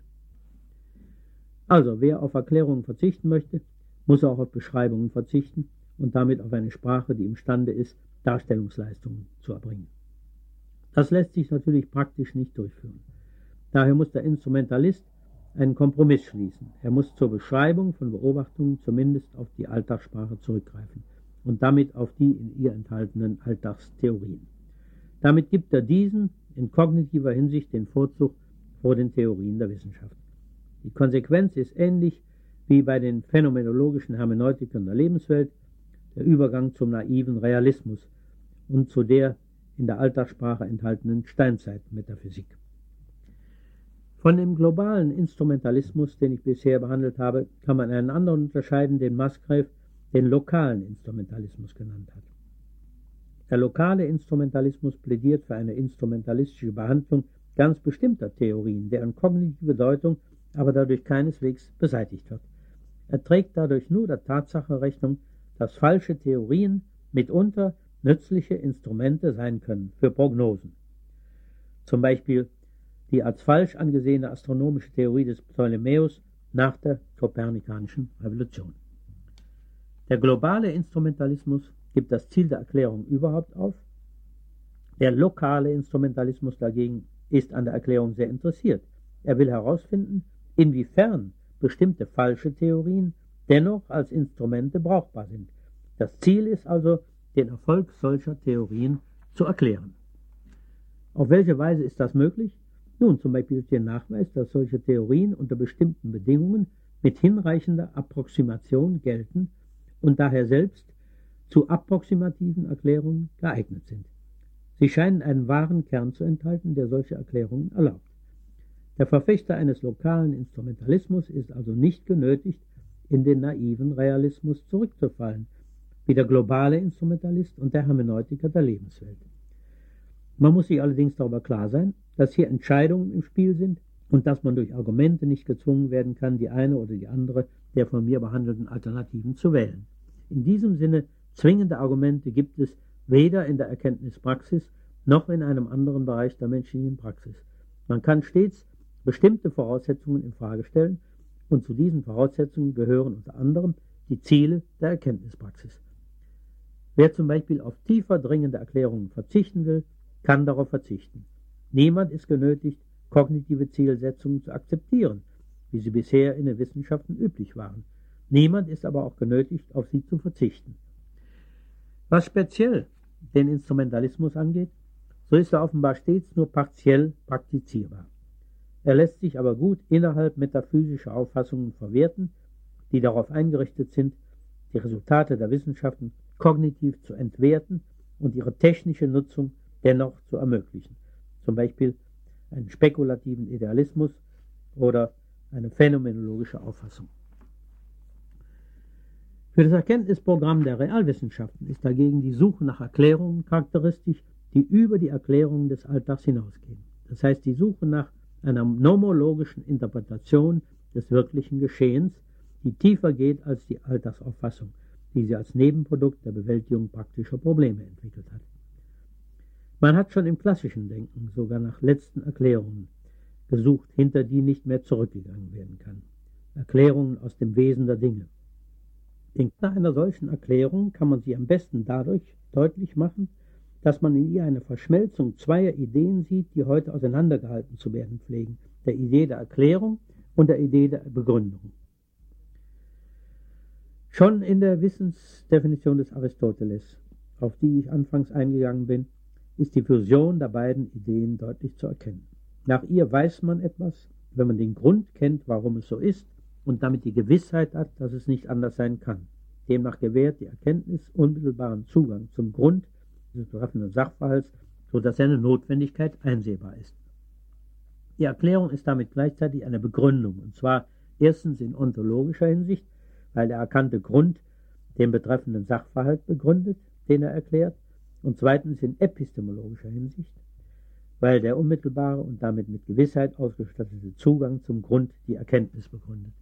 Also, wer auf Erklärungen verzichten möchte, muss auch auf Beschreibungen verzichten und damit auf eine Sprache, die imstande ist, Darstellungsleistungen zu erbringen. Das lässt sich natürlich praktisch nicht durchführen. Daher muss der Instrumentalist einen Kompromiss schließen. Er muss zur Beschreibung von Beobachtungen zumindest auf die Alltagssprache zurückgreifen und damit auf die in ihr enthaltenen Alltagstheorien. Damit gibt er diesen in kognitiver Hinsicht den Vorzug vor den Theorien der Wissenschaft. Die Konsequenz ist ähnlich wie bei den phänomenologischen Hermeneutikern der Lebenswelt, der Übergang zum naiven Realismus und zu der in der Alltagssprache enthaltenen Steinzeitmetaphysik. Von dem globalen Instrumentalismus, den ich bisher behandelt habe, kann man einen anderen unterscheiden, den Musgrave den lokalen Instrumentalismus genannt hat. Der lokale Instrumentalismus plädiert für eine instrumentalistische Behandlung ganz bestimmter Theorien, deren kognitive Bedeutung aber dadurch keineswegs beseitigt wird. Er trägt dadurch nur der Tatsache Rechnung, dass falsche Theorien mitunter nützliche Instrumente sein können für Prognosen. Zum Beispiel die als falsch angesehene astronomische Theorie des Ptolemäus nach der kopernikanischen Revolution. Der globale Instrumentalismus gibt das Ziel der Erklärung überhaupt auf. Der lokale Instrumentalismus dagegen ist an der Erklärung sehr interessiert. Er will herausfinden, inwiefern bestimmte falsche Theorien dennoch als Instrumente brauchbar sind. Das Ziel ist also, den Erfolg solcher Theorien zu erklären. Auf welche Weise ist das möglich? Nun, zum Beispiel durch den Nachweis, dass solche Theorien unter bestimmten Bedingungen mit hinreichender Approximation gelten und daher selbst zu approximativen Erklärungen geeignet sind. Sie scheinen einen wahren Kern zu enthalten, der solche Erklärungen erlaubt. Der Verfechter eines lokalen Instrumentalismus ist also nicht genötigt, in den naiven Realismus zurückzufallen, wie der globale Instrumentalist und der Hermeneutiker der Lebenswelt. Man muss sich allerdings darüber klar sein, dass hier Entscheidungen im Spiel sind und dass man durch Argumente nicht gezwungen werden kann, die eine oder die andere der von mir behandelten Alternativen zu wählen. In diesem Sinne Zwingende Argumente gibt es weder in der Erkenntnispraxis noch in einem anderen Bereich der menschlichen Praxis. Man kann stets bestimmte Voraussetzungen in Frage stellen und zu diesen Voraussetzungen gehören unter anderem die Ziele der Erkenntnispraxis. Wer zum Beispiel auf tiefer dringende Erklärungen verzichten will, kann darauf verzichten. Niemand ist genötigt, kognitive Zielsetzungen zu akzeptieren, wie sie bisher in den Wissenschaften üblich waren. Niemand ist aber auch genötigt, auf sie zu verzichten. Was speziell den Instrumentalismus angeht, so ist er offenbar stets nur partiell praktizierbar. Er lässt sich aber gut innerhalb metaphysischer Auffassungen verwerten, die darauf eingerichtet sind, die Resultate der Wissenschaften kognitiv zu entwerten und ihre technische Nutzung dennoch zu ermöglichen. Zum Beispiel einen spekulativen Idealismus oder eine phänomenologische Auffassung. Für das Erkenntnisprogramm der Realwissenschaften ist dagegen die Suche nach Erklärungen charakteristisch, die über die Erklärungen des Alltags hinausgehen. Das heißt die Suche nach einer nomologischen Interpretation des wirklichen Geschehens, die tiefer geht als die Alltagsauffassung, die sie als Nebenprodukt der Bewältigung praktischer Probleme entwickelt hat. Man hat schon im klassischen Denken sogar nach letzten Erklärungen gesucht, hinter die nicht mehr zurückgegangen werden kann. Erklärungen aus dem Wesen der Dinge. In einer solchen Erklärung kann man sie am besten dadurch deutlich machen, dass man in ihr eine Verschmelzung zweier Ideen sieht, die heute auseinandergehalten zu werden pflegen, der Idee der Erklärung und der Idee der Begründung. Schon in der Wissensdefinition des Aristoteles, auf die ich anfangs eingegangen bin, ist die Fusion der beiden Ideen deutlich zu erkennen. Nach ihr weiß man etwas, wenn man den Grund kennt, warum es so ist, und damit die Gewissheit hat, dass es nicht anders sein kann. Demnach gewährt die Erkenntnis unmittelbaren Zugang zum Grund des betreffenden Sachverhalts, so dass seine Notwendigkeit einsehbar ist. Die Erklärung ist damit gleichzeitig eine Begründung, und zwar erstens in ontologischer Hinsicht, weil der erkannte Grund den betreffenden Sachverhalt begründet, den er erklärt, und zweitens in epistemologischer Hinsicht, weil der unmittelbare und damit mit Gewissheit ausgestattete Zugang zum Grund die Erkenntnis begründet.